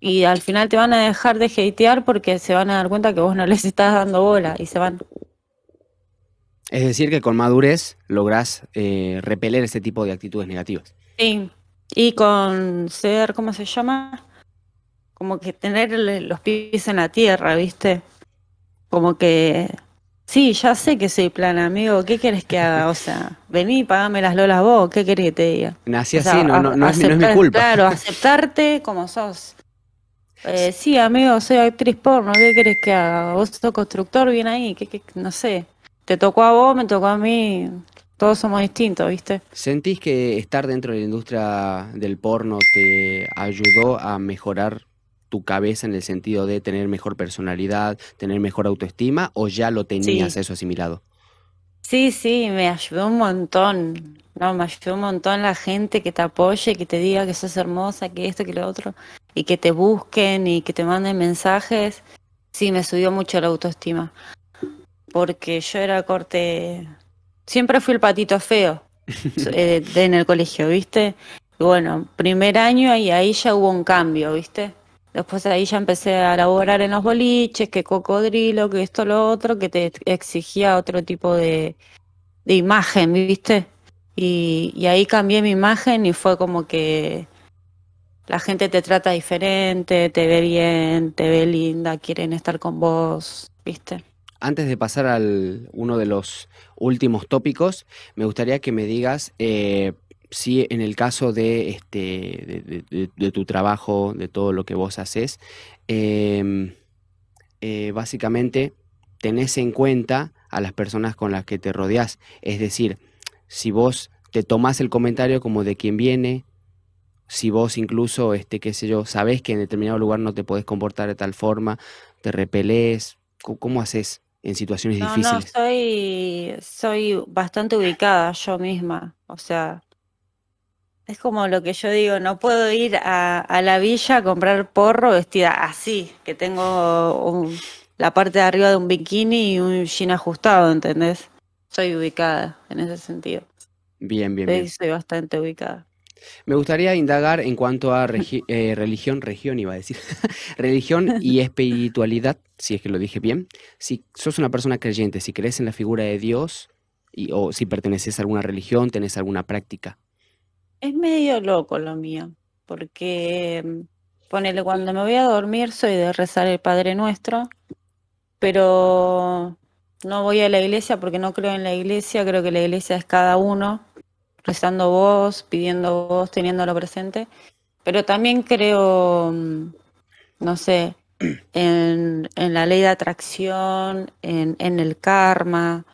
Y al final te van a dejar de hatear porque se van a dar cuenta que vos no les estás dando bola y se van. Es decir, que con madurez lográs eh, repeler ese tipo de actitudes negativas. Sí. Y con ser, ¿cómo se llama? Como que tener los pies en la tierra, ¿viste? Como que, sí, ya sé que soy plana, amigo, ¿qué querés que haga? O sea, vení y pagame las lolas vos, ¿qué querés que te diga? Nací O sea, así, no, no, no es mi, no es mi aceptar- culpa. Claro, aceptarte como sos. Eh, sí, amigo, soy actriz porno, ¿qué querés que haga? Vos sos constructor, bien ahí, ¿qué, qué- no sé. Te tocó a vos, me tocó a mí, todos somos distintos, ¿viste? ¿Sentís que estar dentro de la industria del porno te ayudó a mejorar tu cabeza en el sentido de tener mejor personalidad, tener mejor autoestima o ya lo tenías Sí. eso asimilado? Sí, sí, me ayudó un montón. no, me ayudó un montón la gente que te apoye, que te diga que sos hermosa, que esto, que lo otro, y que te busquen y que te manden mensajes. Sí, me subió mucho la autoestima. Porque yo era corte. Siempre fui el patito feo eh, en el colegio, ¿viste? Y bueno, primer año y ahí ya hubo un cambio, ¿viste? Después de ahí ya empecé a laborar en los boliches, que cocodrilo, que esto, lo otro, que te exigía otro tipo de, de imagen, ¿viste? Y, y ahí cambié mi imagen y fue como que la gente te trata diferente, te ve bien, te ve linda, quieren estar con vos, ¿viste? Antes de pasar al uno de los últimos tópicos, me gustaría que me digas eh, si en el caso de, este, de, de- de tu trabajo, de todo lo que vos haces, em, eh, básicamente tenés en cuenta a las personas con las que te rodeás. Es decir, si vos te tomás el comentario como de quien viene, si vos incluso, este, qué sé yo, sabés que en determinado lugar no te podés comportar de tal forma, te repelés, ¿cómo haces en situaciones No, no, difíciles? soy, soy bastante ubicada yo misma. O sea, es como lo que yo digo, no puedo ir a, a la villa a comprar porro vestida así, que tengo un- la parte de arriba de un bikini y un jean ajustado, ¿entendés? Soy ubicada en ese sentido. Bien, bien, Sí, bien. soy bastante ubicada. Me gustaría indagar en cuanto a regi- eh, religión, región iba a decir, religión y espiritualidad, si es que lo dije bien. Si sos una persona creyente, si crees en la figura de Dios, y, o si perteneces a alguna religión, tenés alguna práctica. Es medio loco lo mío, porque ponele, cuando me voy a dormir soy de rezar el Padre Nuestro, pero no voy a la iglesia porque no creo en la iglesia, creo que la iglesia es cada uno, rezando vos, pidiendo vos, teniéndolo presente, pero también creo, mm, no sé, en, la ley de atracción, en el karma.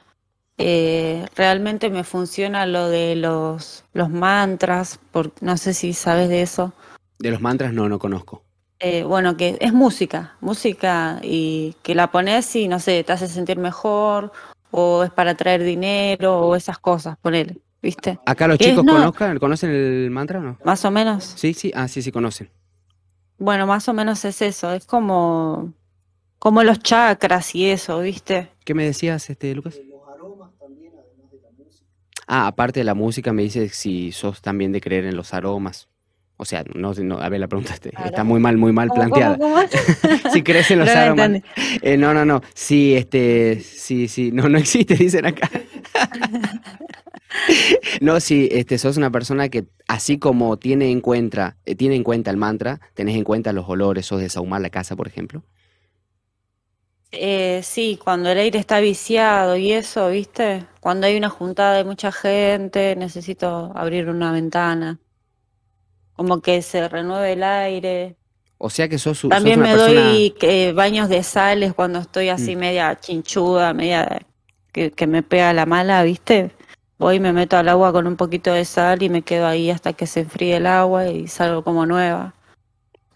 Eh, realmente me funciona lo de los, los mantras, por, no sé si sabes de eso. De los mantras no, no conozco. Eh, bueno, que es música, música y que la pones y no sé, te hace sentir mejor o es para traer dinero o esas cosas, ponele, ¿viste? ¿Acá los chicos No. conozcan, conocen el mantra o no? Más o menos. Sí, sí, ah, sí, sí, conocen. Bueno, más o menos es eso, es como, como los chakras y eso, ¿viste? ¿Qué me decías, este, Lucas? Ah, aparte de la música, me dices si sos también de creer en los aromas. O sea, no, no, a ver, la pregunta está Aroma. muy mal, muy mal ¿Cómo, planteada. cómo, cómo? Si crees en los No aromas. Eh, no, no, no. Sí, este, sí, sí. No, no existe, dicen acá. No, sí, este, sos una persona que, así como tiene en cuenta, eh, tiene en cuenta el mantra, tenés en cuenta los olores, sos de sahumar la casa, por ejemplo. Eh, sí, cuando el aire está viciado y eso, ¿viste? Cuando hay una juntada de mucha gente, necesito abrir una ventana. Como que se renueve el aire. O sea que sos, sos También una me persona. doy eh, baños de sales cuando estoy así Mm. media chinchuda, media que, que me pega la mala, ¿viste? Voy y me meto al agua con un poquito de sal y me quedo ahí hasta que se enfríe el agua y salgo como nueva.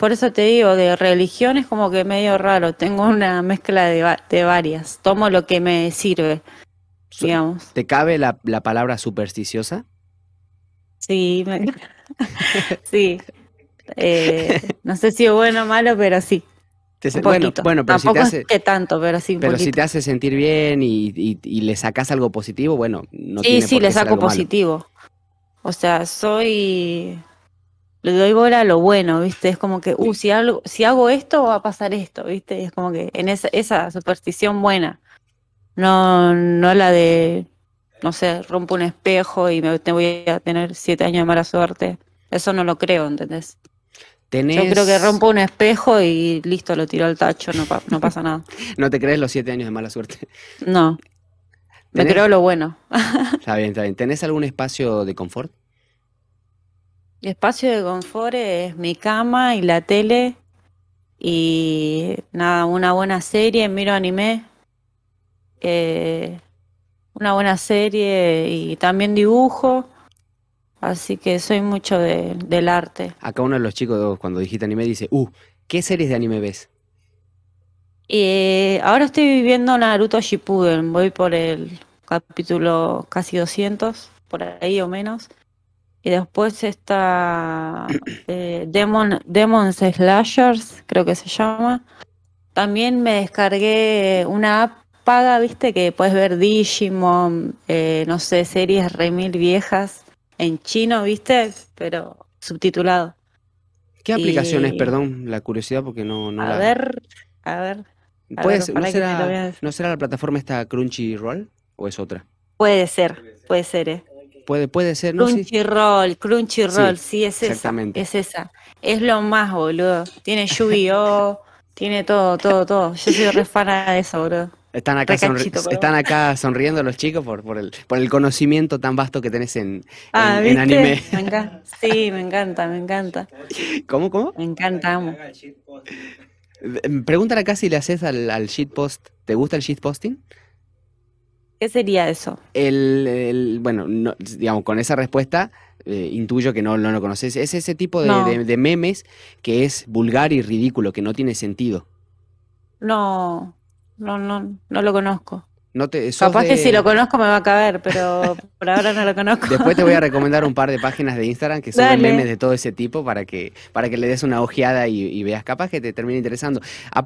Por eso te digo, de religión es como que medio raro. Tengo una mezcla de, de varias. Tomo lo que me sirve, digamos. ¿Te cabe la, la palabra supersticiosa? Sí, me- sí. Eh, no sé si es bueno o malo, pero sí. Te se- Un bueno, bueno, pero si te hace, es que tanto, pero sí un pero si te hace sentir bien y, y- y le sacas algo positivo, bueno, no Sí, tiene sí, por le saco malo. positivo. O sea, soy... Le doy bola a lo bueno, ¿viste? Es como que, uh, si algo, si hago esto, va a pasar esto, ¿viste? Y es como que en esa, esa superstición buena. No, no la de, no sé, rompo un espejo y me, te voy a tener siete años de mala suerte. Eso no lo creo, ¿entendés? Yo creo que rompo un espejo y listo, lo tiro al tacho, no, pa- no pasa nada. no te crees los siete años de mala suerte. No, me ¿Tenés, creo lo bueno. está bien, está bien. ¿Tenés algún espacio de confort? Espacio de confort es mi cama y la tele y nada, una buena serie, miro anime, eh, una buena serie y también dibujo, así que soy mucho de- del arte. Acá uno de los chicos, cuando dijiste anime, dice, uh, ¿qué series de anime ves? Y ahora estoy viviendo Naruto Shippuden, voy por el capítulo casi 200, por ahí o menos. Y después está eh, Demon, Demons Slashers, creo que se llama. También me descargué una app paga, viste, que puedes ver Digimon, eh, no sé, series remil viejas en chino, viste, pero subtitulado. ¿Qué aplicación es, perdón, la curiosidad porque no, no a ver, a ver. ¿Puede ¿no, será, ¿No será la plataforma esta Crunchyroll o es otra? Puede ser, puede ser, eh. Puede, puede ser, ¿no? Crunchyroll, Crunchyroll, sí, sí, es exactamente. esa. Es esa. Es lo más, boludo. Tiene Yu-Gi-Oh! tiene todo, todo, todo. Yo soy re de eso, boludo. Están acá, están acá sonriendo los chicos por, por, el, por el conocimiento tan vasto que tenés en, ah, anime. Sí, me encanta, me encanta. ¿Cómo, cómo? Me encanta, amo. Pregúntale acá si le haces al, al shitpost. ¿Te gusta el shitposting? ¿Qué sería eso? El, bueno, digamos, con esa respuesta eh, intuyo que no, lo conoces. Es ese tipo de memes que es vulgar y ridículo, que no tiene sentido. No, no, no, no lo conozco. No te, Capaz que si lo conozco me va a caber, pero por ahora no lo conozco. Después te voy a recomendar un par de páginas de Instagram que son memes de todo ese tipo para que, para que le des una ojeada y, veas. Capaz que te termine interesando. A,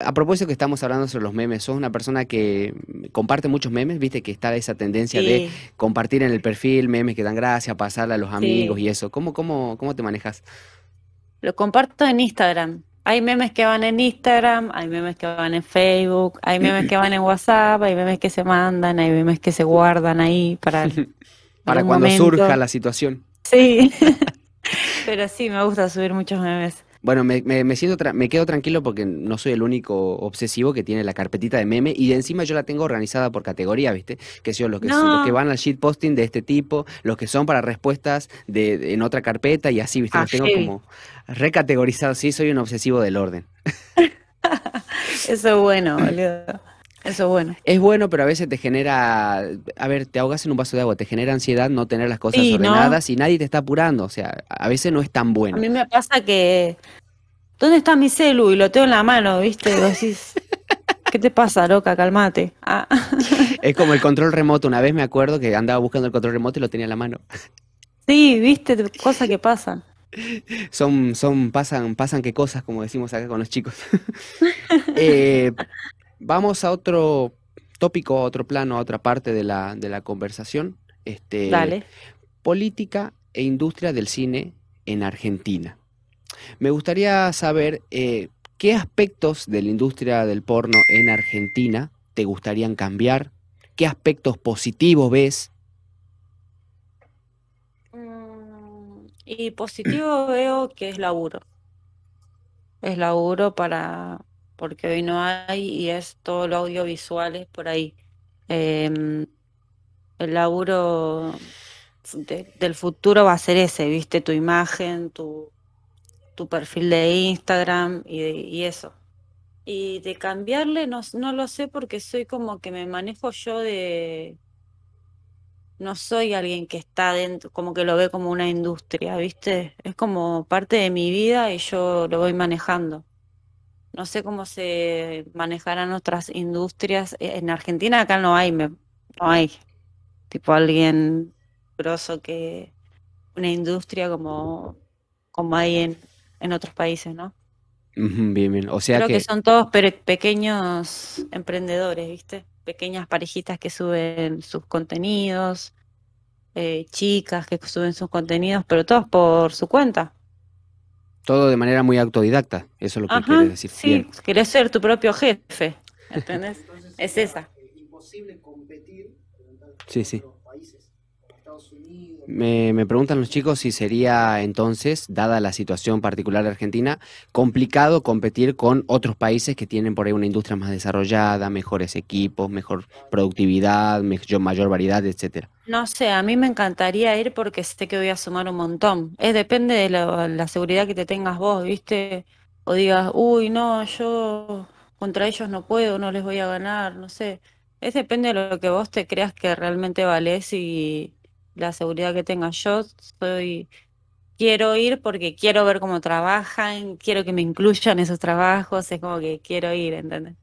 a, propósito que estamos hablando sobre los memes, sos una persona que comparte muchos memes, viste que está esa tendencia de compartir en el perfil memes que dan gracia, pasarle a los amigos y eso. ¿Cómo, cómo, ¿Cómo te manejas? Lo comparto en Instagram. Hay memes que van en Instagram, hay memes que van en Facebook, hay memes que van en WhatsApp, hay memes que se mandan, hay memes que se guardan ahí para, para cuando surja la situación. Sí, pero sí, me gusta subir muchos memes. Bueno, me, me, siento me quedo tranquilo porque no soy el único obsesivo que tiene la carpetita de meme y de encima yo la tengo organizada por categoría, ¿viste? Que son los que, los que van al shitposting de este tipo, los que son para respuestas de, en otra carpeta y así, ¿viste? los tengo como recategorizados. Sí, soy un obsesivo del orden. Eso es bueno, boludo. Eso es bueno. Es bueno, pero a veces te genera, a ver, te ahogas en un vaso de agua, te genera ansiedad no tener las cosas ordenadas y nadie te está apurando, o sea, a veces no es tan bueno. A mí me pasa que, ¿dónde está mi celu? Y lo tengo en la mano, ¿viste? Y decís, ¿qué te pasa, loca? Calmate. Ah. Es como el control remoto, una vez me acuerdo que andaba buscando el control remoto y lo tenía en la mano. Sí, viste, cosas que pasan. Son, son, pasan, pasan qué cosas, como decimos acá con los chicos. eh, Vamos a otro tópico, a otro plano, a otra parte de la, de la conversación. Este, Dale. Política e industria del cine en Argentina. Me gustaría saber eh, qué aspectos de la industria del porno en Argentina te gustarían cambiar, qué aspectos positivos ves. Mm, y positivo veo que es laburo. Es laburo para, porque hoy no hay y es todo lo audiovisual es por ahí. Em, el laburo del futuro va a ser ese, viste, tu imagen, tu, tu perfil de Instagram y, eso. Y de cambiarle no, no lo sé porque soy como que me manejo yo de... No soy alguien que está dentro, como que lo ve como una industria, ¿viste? Es como parte de mi vida y yo lo voy manejando. No sé cómo se manejarán otras industrias. E, en Argentina acá no hay, no hay tipo alguien grosso que una industria como, como hay en, en otros países, ¿no? bien, bien. O sea Creo que... son todos pequeños emprendedores, ¿viste? Pequeñas parejitas que suben sus contenidos, eh, chicas que suben sus contenidos, pero todos por su cuenta. Todo de manera muy autodidacta, eso es lo que quieres decir. Sí, querés ser tu propio jefe, ¿entendés? es esa. Imposible competir sí, sí. Me, me, preguntan los chicos si sería entonces, dada la situación particular de Argentina, complicado competir con otros países que tienen por ahí una industria más desarrollada, mejores equipos, mejor productividad, mayor variedad, etcétera. No sé, a mí me encantaría ir porque sé que voy a sumar un montón. Es depende de la, seguridad que te tengas vos, ¿viste? O digas, uy, no, yo contra ellos no puedo, no les voy a ganar, no sé. Es depende de lo que vos te creas que realmente valés y la seguridad que tenga. Yo soy, quiero ir porque quiero ver cómo trabajan, quiero que me incluyan esos trabajos, es como que quiero ir, ¿entendés?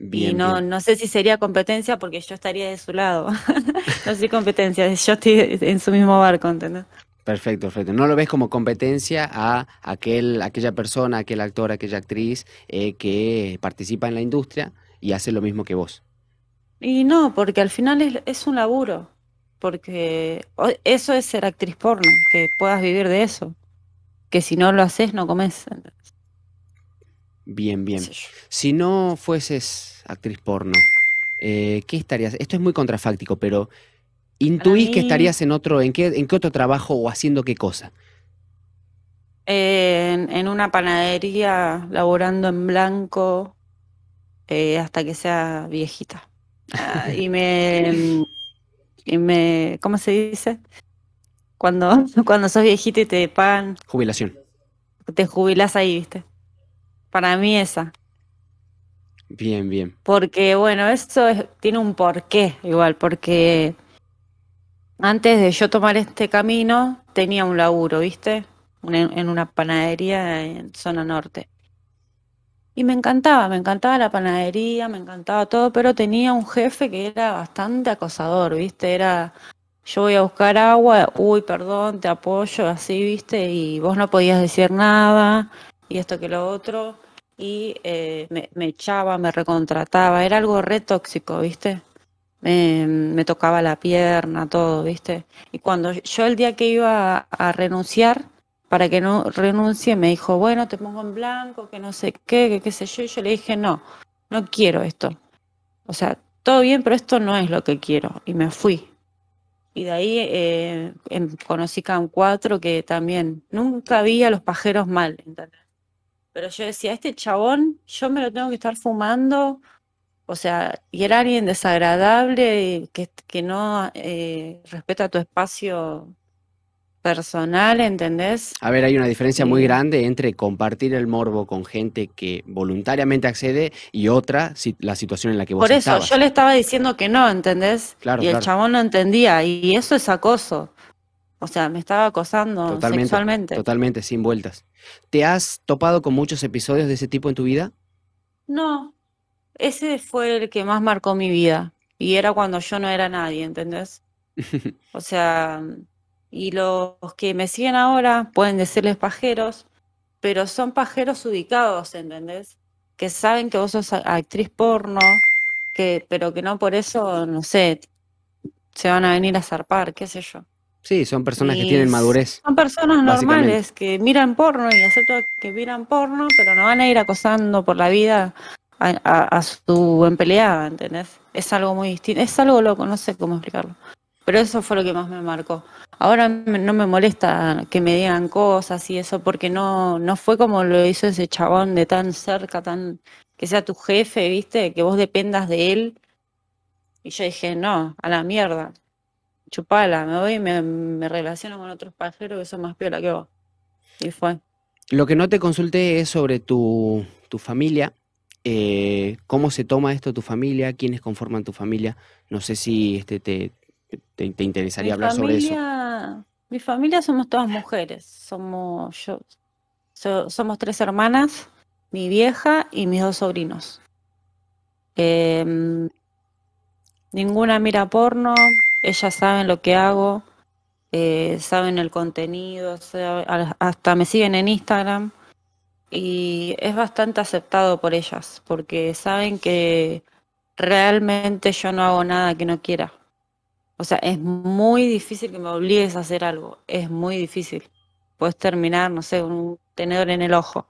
y no, no sé si sería competencia porque yo estaría de su lado. no soy competencia, yo estoy en su mismo barco, ¿entendés? Perfecto, perfecto. No lo ves como competencia a aquel, aquella persona, aquel actor, aquella actriz eh, que participa en la industria y hace lo mismo que vos. Y no, porque al final es, es un laburo, porque eso es ser actriz porno, que puedas vivir de eso, que si no lo haces no comes. Bien, bien. Si no fueses actriz porno, eh, ¿qué estarías? Esto es muy contrafáctico, pero ¿intuís que estarías en otro, en qué, en qué otro trabajo o haciendo qué cosa? en, una panadería, laborando en blanco, eh, hasta que sea viejita. Ah, y me, y me, ¿cómo se dice? Cuando, cuando sos viejita y te pagan. Jubilación. Te jubilas ahí, ¿viste? Para mí esa. Bien, bien. Porque, bueno, eso tiene un porqué igual, porque antes de yo tomar este camino tenía un laburo, ¿viste? En una panadería en zona norte. Y me encantaba, me encantaba la panadería, me encantaba todo, pero tenía un jefe que era bastante acosador, ¿viste? Era, yo voy a buscar agua, uy, perdón, te apoyo, así, ¿viste? Y vos no podías decir nada, y esto que lo otro y eh, me, echaba, me recontrataba, era algo re tóxico, ¿viste? Me, tocaba la pierna, todo, ¿viste? Y cuando yo el día que iba a, renunciar, para que no renuncie, me dijo, bueno, te pongo en blanco, que no sé qué, que qué sé yo, y yo le dije, no, no quiero esto. O sea, todo bien, pero esto no es lo que quiero. Y me fui. Y de ahí eh, conocí Cam 4, que también nunca vi a los pajeros mal, ¿entendés? Pero yo decía, este chabón, yo me lo tengo que estar fumando. O sea, y era alguien desagradable, que, que no eh, respeta tu espacio personal, ¿entendés? A ver, hay una diferencia muy grande entre compartir el morbo con gente que voluntariamente accede y otra, la situación en la que vos Por eso, yo le estaba diciendo que no, ¿entendés? Claro, y el chabón no entendía, y eso es acoso. O sea, me estaba acosando sexualmente. Totalmente, sin vueltas. ¿Te has topado con muchos episodios de ese tipo en tu vida? No, ese fue el que más marcó mi vida. Y era cuando yo no era nadie, ¿entendés? o sea, y los que me siguen ahora pueden decirles pajeros, pero son pajeros ubicados, ¿entendés? Que saben que vos sos actriz porno, que, pero que no por eso, no sé, se van a venir a zarpar, qué sé yo. Sí, son personas que tienen madurez. Son personas normales que miran porno y acepto que miran porno, pero no van a ir acosando por la vida a, su empleada, ¿entendés? Es algo muy distinto, es algo loco, no sé cómo explicarlo. Pero eso fue lo que más me marcó. Ahora no me molesta que me digan cosas y eso, porque no, no fue como lo hizo ese chabón de tan cerca, tan que sea tu jefe, ¿viste? Que vos dependas de él. Y yo dije, no, a la mierda chupala, me voy y me, relaciono con otros pajeros que son más piola que vos. Y fue. Lo que no te consulté es sobre tu, familia. Eh, ¿Cómo se toma esto tu familia? ¿Quiénes conforman tu familia? No sé si este te, te, interesaría hablar sobre eso. Mi familia somos todas mujeres. Somos yo, somos tres hermanas, mi vieja y mis dos sobrinos. Em, ninguna mira porno, ellas saben lo que hago, eh, saben el contenido, hasta me siguen en Instagram y es bastante aceptado por ellas porque saben que realmente yo no hago nada que no quiera. O sea, es muy difícil que me obligues a hacer algo, es muy difícil. Puedes terminar, no sé, un tenedor en el ojo.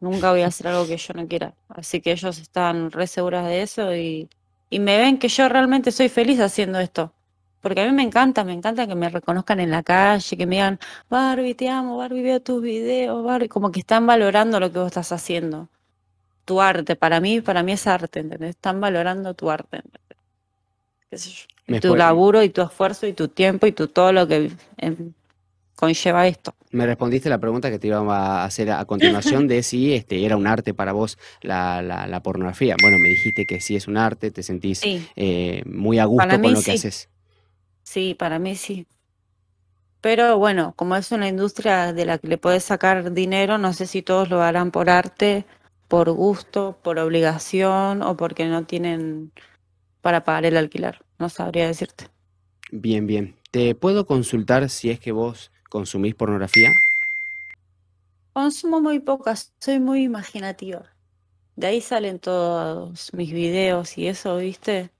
Nunca voy a hacer algo que yo no quiera. Así que ellos están re seguras de eso y y me ven que yo realmente soy feliz haciendo esto. Porque a mí me encanta, me encanta que me reconozcan en la calle, que me digan, Barbie, te amo, Barbie, veo tus videos, Barbie, como que están valorando lo que vos estás haciendo. Tu arte, para mí, para mí es arte, ¿entendés? Están valorando tu arte, ¿Qué tu laburo y tu esfuerzo y tu tiempo y tu todo lo que conlleva esto. Me respondiste la pregunta que te iba a hacer a continuación de si este, era un arte para vos la, la, pornografía. Bueno, me dijiste que sí es un arte, te sentís eh, muy a gusto con lo que haces. Sí, para mí sí. Pero bueno, como es una industria de la que le puedes sacar dinero, no sé si todos lo harán por arte por gusto, por obligación o porque no tienen para pagar el alquiler. No sabría decirte. Bien, bien. ¿Te puedo consultar si es que vos consumís pornografía? Consumo muy pocas, soy muy imaginativa. De ahí salen todos mis videos y eso, ¿viste?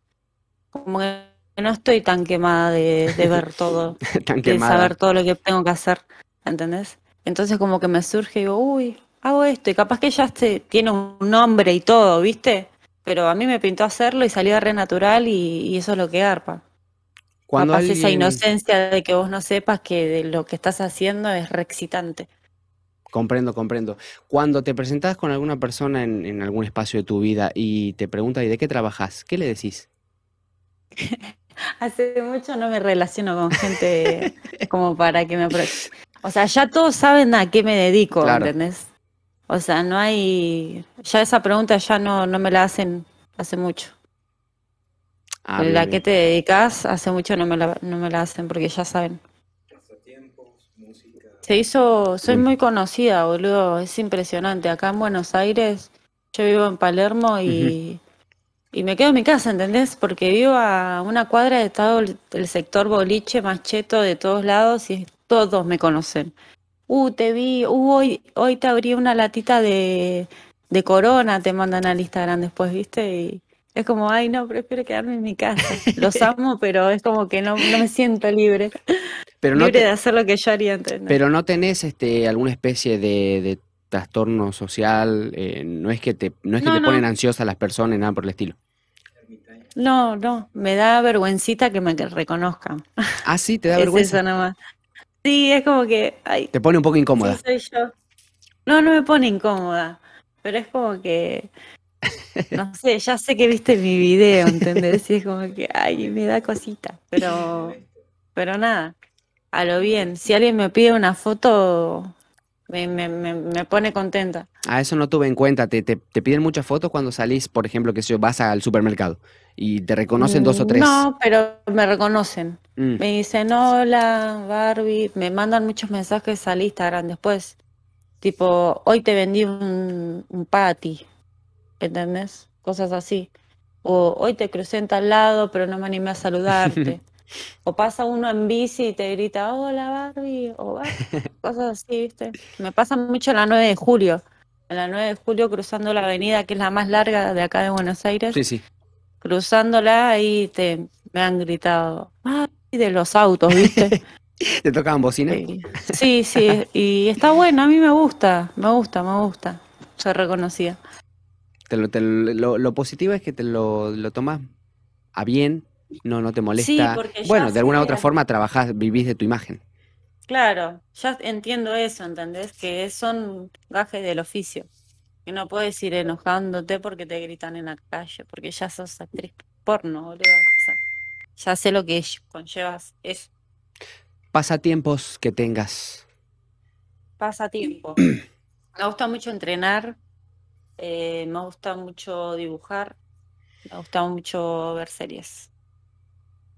Como que no estoy tan quemada de, ver todo, de saber todo lo que tengo que hacer, ¿entendés? Entonces como que me surge y digo, uy, hago esto y capaz que ya este, tiene un nombre y todo, ¿viste? Pero a mí me pintó hacerlo y salió re natural y, eso es lo que arpa. Cuando capaz esa inocencia de que vos no sepas que de lo que estás haciendo es re excitante. Comprendo, comprendo. Cuando te presentas con alguna persona en, algún espacio de tu vida y te pregunta ¿y de qué trabajas? ¿Qué le decís? Hace mucho no me relaciono con gente como para que me... O sea, ya todos saben a qué me dedico, ¿entendés? O sea, no hay... Ya esa pregunta ya no, no me la hacen hace mucho. Ah, la que te dedicas hace mucho no me la, no me la hacen porque ya saben. Se hizo, soy muy conocida, boludo, es impresionante. Acá en Buenos Aires, yo vivo en Palermo y, y me quedo en mi casa, ¿entendés? Porque vivo a una cuadra de todo el, sector boliche más cheto de todos lados y todos me conocen. Uh, te vi, uh, hoy, hoy te abrí una latita de, de corona, te mandan al Instagram después, ¿viste? Y es como, ay, no, prefiero quedarme en mi casa. Los amo, pero es como que no, no me siento libre. Pero no de hacer lo que yo haría antes. Pero no tenés este, alguna especie de, trastorno social, eh, no es que te, no es que te ponen ansiosa las personas, nada por el estilo. No, no, me da vergüencita que me reconozcan. Ah, sí, te da vergüenza. Eso nomás. Sí, es como que. te pone un poco incómoda. soy yo. No, no me pone incómoda, pero es como que. No sé, ya sé que viste mi video, ¿entendés? Y es como que, ay, me da cosita, pero. Pero nada, a lo bien. Si alguien me pide una foto, me, me, me, pone contenta. Ah, eso no tuve en cuenta. ¿Te, te, piden muchas fotos cuando salís, por ejemplo, que si vas al supermercado y te reconocen dos o tres? No, pero me reconocen. Mm. Me dicen, hola, Barbie. Me mandan muchos mensajes al Instagram después. Tipo, hoy te vendí un, un patty. ¿Entendés? Cosas así. O hoy te crucé en tal lado, pero no me animé a saludarte. O pasa uno en bici y te grita, hola Barbie, o cosas así, ¿viste? Me pasa mucho la 9 de julio. En la 9 de julio cruzando la avenida, que es la más larga de acá de Buenos Aires. Sí, sí. Cruzándola ahí te, me han gritado, ¡ay! De los autos, ¿viste? ¿Te tocaban bocina? Sí, sí, y está bueno, a mí me gusta, me gusta, me gusta. Se reconocía. lo, lo, positivo es que te lo, lo tomas a bien no, no te molesta. bueno, de alguna u otra forma trabajás, vivís de tu imagen. Claro, ya entiendo eso, ¿entendés? Que son gajes del oficio. Que no puedes ir enojándote porque te gritan en la calle, porque ya sos actriz porno, boludo. ya sé lo que conllevas eso. Pasatiempos que tengas. Pasatiempo. me gusta mucho entrenar, eh, me gusta mucho dibujar, me gusta mucho ver series.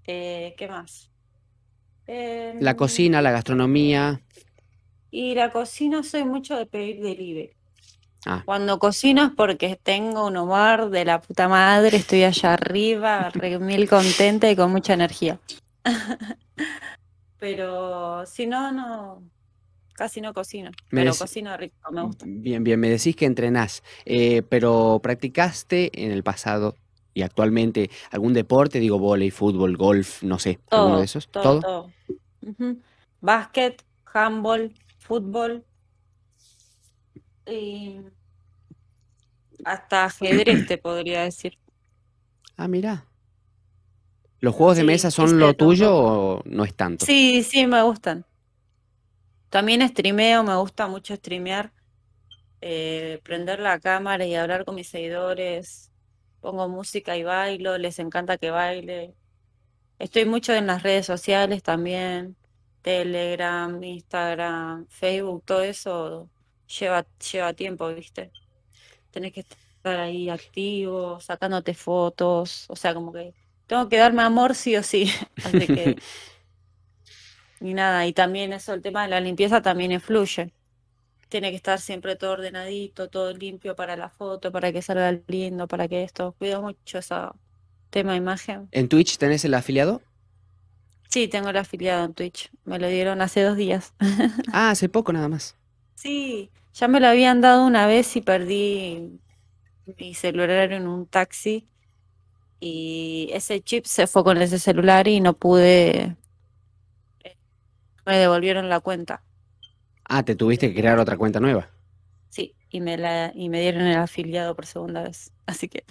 Eh, ¿Qué más? la cocina, la gastronomía. Y la cocina soy mucho de pedir delivery. Ah. Cuando cocino es porque tengo un humor de la puta madre, estoy allá arriba, mil contenta y con mucha energía. pero si no, no, casi no cocino. pero cocino rico, me gusta. Bien, bien, me decís que entrenás, eh, pero ¿practicaste en el pasado y actualmente algún deporte, digo volei, fútbol, golf, no sé, alguno de esos? Todo. todo. Básquet, handball, fútbol y hasta ajedrez te podría decir. Ah, mira. ¿Los juegos de mesa son lo tuyo o no es tanto? Sí, sí, me gustan. También streameo, me gusta mucho streamear, eh, prender la cámara y hablar con mis seguidores, pongo música y bailo, les encanta que baile. Estoy mucho en las redes sociales también, Telegram, Instagram, Facebook, todo eso lleva, lleva tiempo, ¿viste? Tenés que estar ahí activo, sacándote fotos, o sea, como que tengo que darme amor sí o sí. Así que. y nada, y también eso, el tema de la limpieza también influye. Tiene que estar siempre todo ordenadito, todo limpio para la foto, para que salga lindo, para que esto. Cuido mucho ese tema de imagen. ¿En Twitch tenés el afiliado? Sí, tengo el afiliado en Twitch. Me lo dieron hace dos días. ah, hace poco nada más. Sí, ya me lo habían dado una vez y perdí mi celular en un taxi y ese chip se fue con ese celular y no pude, me devolvieron la cuenta. Ah, te tuviste que crear otra cuenta nueva. Sí, y me la y me dieron el afiliado por segunda vez. Así que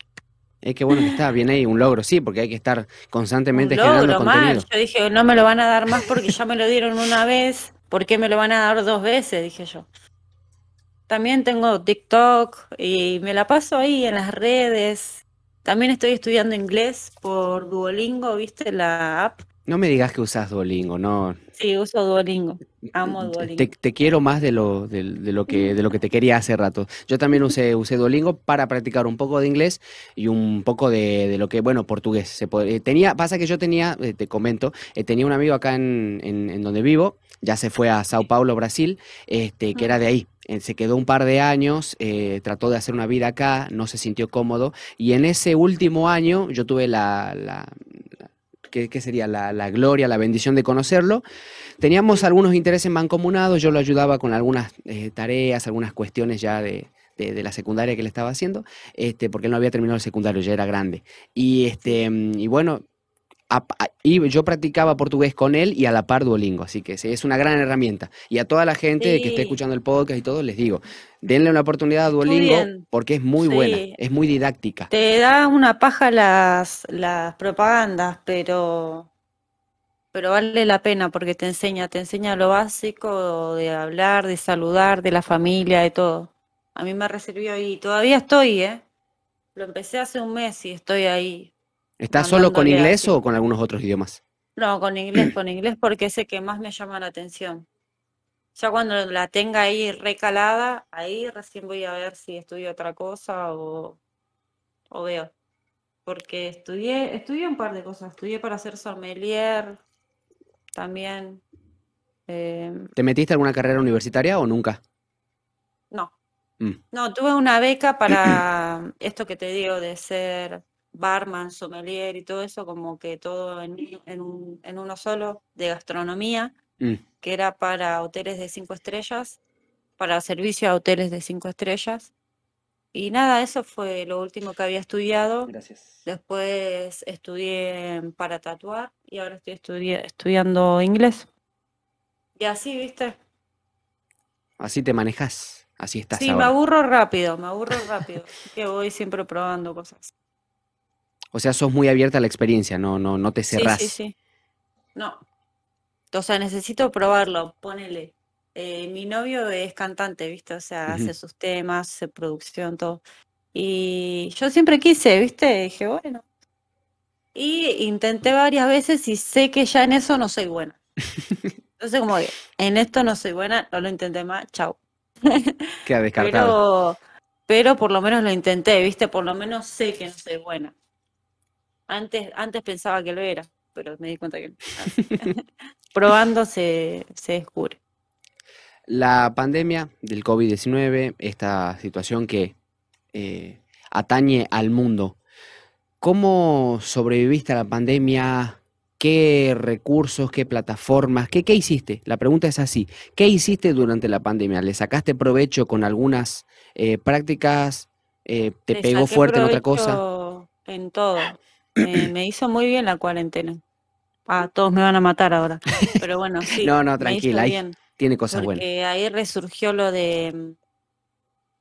es que bueno que está, bien ahí, un logro, sí, porque hay que estar constantemente un logro, generando contenido. Yo dije, no me lo van a dar más porque ya me lo dieron una vez, ¿por qué me lo van a dar dos veces? Dije yo. También tengo TikTok y me la paso ahí en las redes. También estoy estudiando inglés por Duolingo, ¿viste la app? No me digas que usas Duolingo, no. Sí, uso Duolingo. Amo Duolingo. Te, quiero más de lo, de, lo que, de lo que te quería hace rato. Yo también usé, usé Duolingo para practicar un poco de inglés y un poco de, lo que, bueno, portugués. Se puede, tenía, pasa que yo tenía, eh, te comento, eh, tenía un amigo acá en, en, donde vivo, ya se fue a Sao Paulo, Brasil, este, que era de ahí. Eh, se quedó un par de años, trató de hacer una vida acá, no se sintió cómodo y en ese último año yo tuve la, que, sería la, gloria, la bendición de conocerlo. Teníamos algunos intereses mancomunados, yo lo ayudaba con algunas eh, tareas, algunas cuestiones ya de, la secundaria que le estaba haciendo, este, porque él no había terminado el secundario, ya era grande. Y, este, y bueno, y yo practicaba portugués con él y a la par Duolingo, así que es una gran herramienta. Y a toda la gente que esté escuchando el podcast y todo, les digo, denle una oportunidad a Duolingo porque es muy buena, es muy didáctica. Te da una paja las, las propagandas, pero, pero vale la pena porque te enseña, te enseña lo básico de hablar, de saludar, de la familia, de todo. A mí me recibió y todavía estoy, ¿eh? Lo empecé hace un mes y estoy ahí ¿Estás solo con inglés o con algunos otros idiomas? No, con inglés, con inglés porque es el que más me llama la atención. Ya cuando la tenga ahí recalada, ahí recién voy a ver si estudio otra cosa o, veo. Porque estudié, estudié un par de cosas. Estudié para ser sommelier también. Em, ¿Te metiste alguna carrera universitaria o nunca? No. Mm. No, tuve una beca para esto que te digo de ser barman, sommelier y todo eso, como que todo en, un, en uno solo, de gastronomía, mm. que era para hoteles de cinco estrellas, para servicio a hoteles de cinco estrellas. Y nada, eso fue lo último que había estudiado. Gracias. Después estudié para tatuar y ahora estoy estudiando inglés. Y así, ¿viste? Así te manejas, así estás. Sí, me aburro rápido, me aburro rápido. que voy siempre probando cosas. O sea, sos muy abierta a la experiencia, no, no, no te cerrás. Sí, sí, sí. No. O sea, necesito probarlo, ponele. Eh, mi novio es cantante, ¿viste? O sea, hace sus temas, hace producción, todo. Y yo siempre quise, ¿viste? Dije, bueno. Y intenté varias veces y sé que ya en eso no soy buena. Entonces, como que en esto no soy buena, no lo intenté más, chau. Queda descartado. Pero, pero por lo menos lo intenté, ¿viste? Por lo menos sé que no soy buena. Antes, antes pensaba que lo era, pero me di cuenta que no. Probando se, descubre. La pandemia del COVID-19, esta situación que eh, atañe al mundo, ¿cómo sobreviviste a la pandemia? ¿Qué recursos, qué plataformas, qué, qué hiciste? La pregunta es así, ¿qué hiciste durante la pandemia? ¿Le sacaste provecho con algunas eh, prácticas? Eh, ¿Te pegó fuerte en otra cosa? En todo. Me, hizo muy bien la cuarentena. Ah, todos me van a matar ahora. Pero bueno, sí. no, no, tranquila, ahí tiene cosas buenas. Ahí resurgió lo de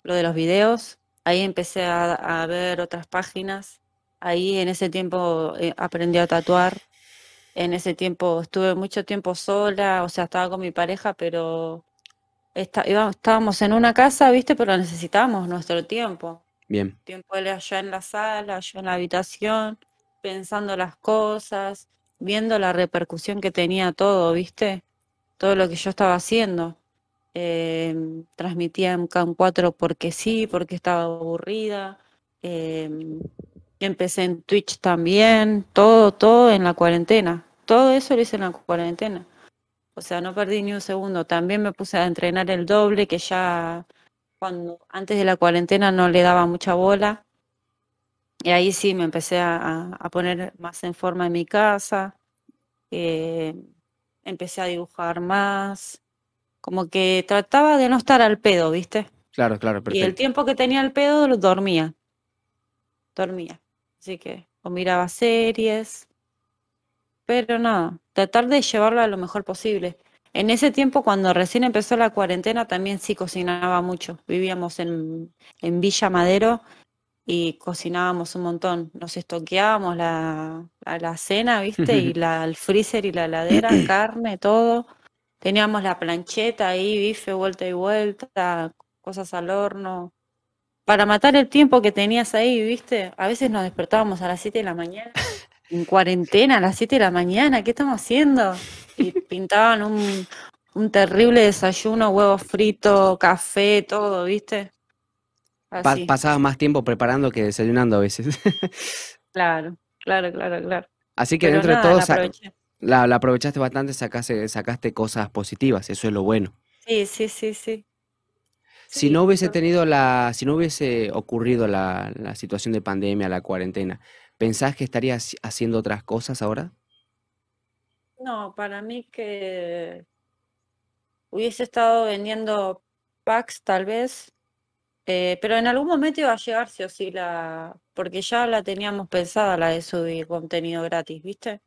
lo de los videos. Ahí empecé a, ver otras páginas. Ahí en ese tiempo eh, aprendí a tatuar. En ese tiempo estuve mucho tiempo sola, o sea, estaba con mi pareja, pero estábamos en una casa, ¿viste? Pero necesitábamos nuestro tiempo. Bien. Tiempo él allá en la sala, yo en la habitación pensando las cosas, viendo la repercusión que tenía todo, ¿viste? Todo lo que yo estaba haciendo. Em, transmitía en CAM 4 porque sí, porque estaba aburrida. Em, empecé en Twitch también, todo, todo en la cuarentena. Todo eso lo hice en la cuarentena. O sea, no perdí ni un segundo. También me puse a entrenar el doble, que ya cuando antes de la cuarentena no le daba mucha bola. Y ahí sí me empecé a, a poner más en forma en mi casa. Eh, empecé a dibujar más. Como que trataba de no estar al pedo, ¿viste? Claro, claro, Y el perfecto. tiempo que tenía al pedo lo dormía. Dormía. Así que, o miraba series. Pero nada, tratar de llevarlo a lo mejor posible. En ese tiempo, cuando recién empezó la cuarentena, también sí cocinaba mucho. Vivíamos en, en Villa Madero y cocinábamos un montón. Nos estoqueábamos la, a la cena, ¿viste? Y la, el freezer y la heladera, carne, todo. Teníamos la plancheta ahí, bife, vuelta y vuelta, cosas al horno. Para matar el tiempo que tenías ahí, ¿viste? A veces nos despertábamos a las 7 de la mañana en cuarentena a las 7 de la mañana, ¿qué estamos haciendo? Y pintaban un, un terrible desayuno, huevos fritos, café, todo, ¿viste? Pa- Así, pasabas más tiempo preparando que desayunando a veces. claro, claro, claro, claro. Así que Pero dentro de todo la aprovechaste bastante, sacaste, sacaste cosas positivas, eso es lo bueno. Sí, sí, sí, sí. Si Sí, no hubiese tenido la, si no hubiese ocurrido la, la situación de pandemia, la cuarentena, ¿pensás que estarías haciendo otras cosas ahora? no, para mí que hubiese estado vendiendo packs tal vez, eh, pero en algún momento iba a llegar sí o sí la, porque ya la teníamos pensada la de subir contenido gratis, ¿viste?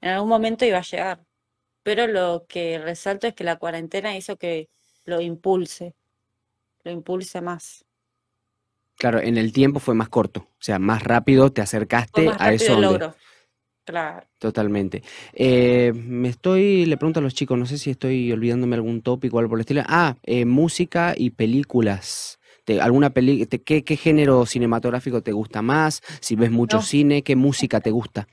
En algún momento iba a llegar. Pero lo que resalto es que la cuarentena hizo que lo impulse, lo impulse más. Claro, en el tiempo fue más corto, o sea, más rápido te acercaste más a eso logro. Claro. totalmente. Eh, me estoy, le pregunto a los chicos, no sé si estoy olvidándome algún tópico o algo por el estilo. Ah, eh, música y películas. ¿Te- alguna peli, te- qué, qué género cinematográfico te gusta más? Si ves mucho No, cine, ¿qué música te gusta?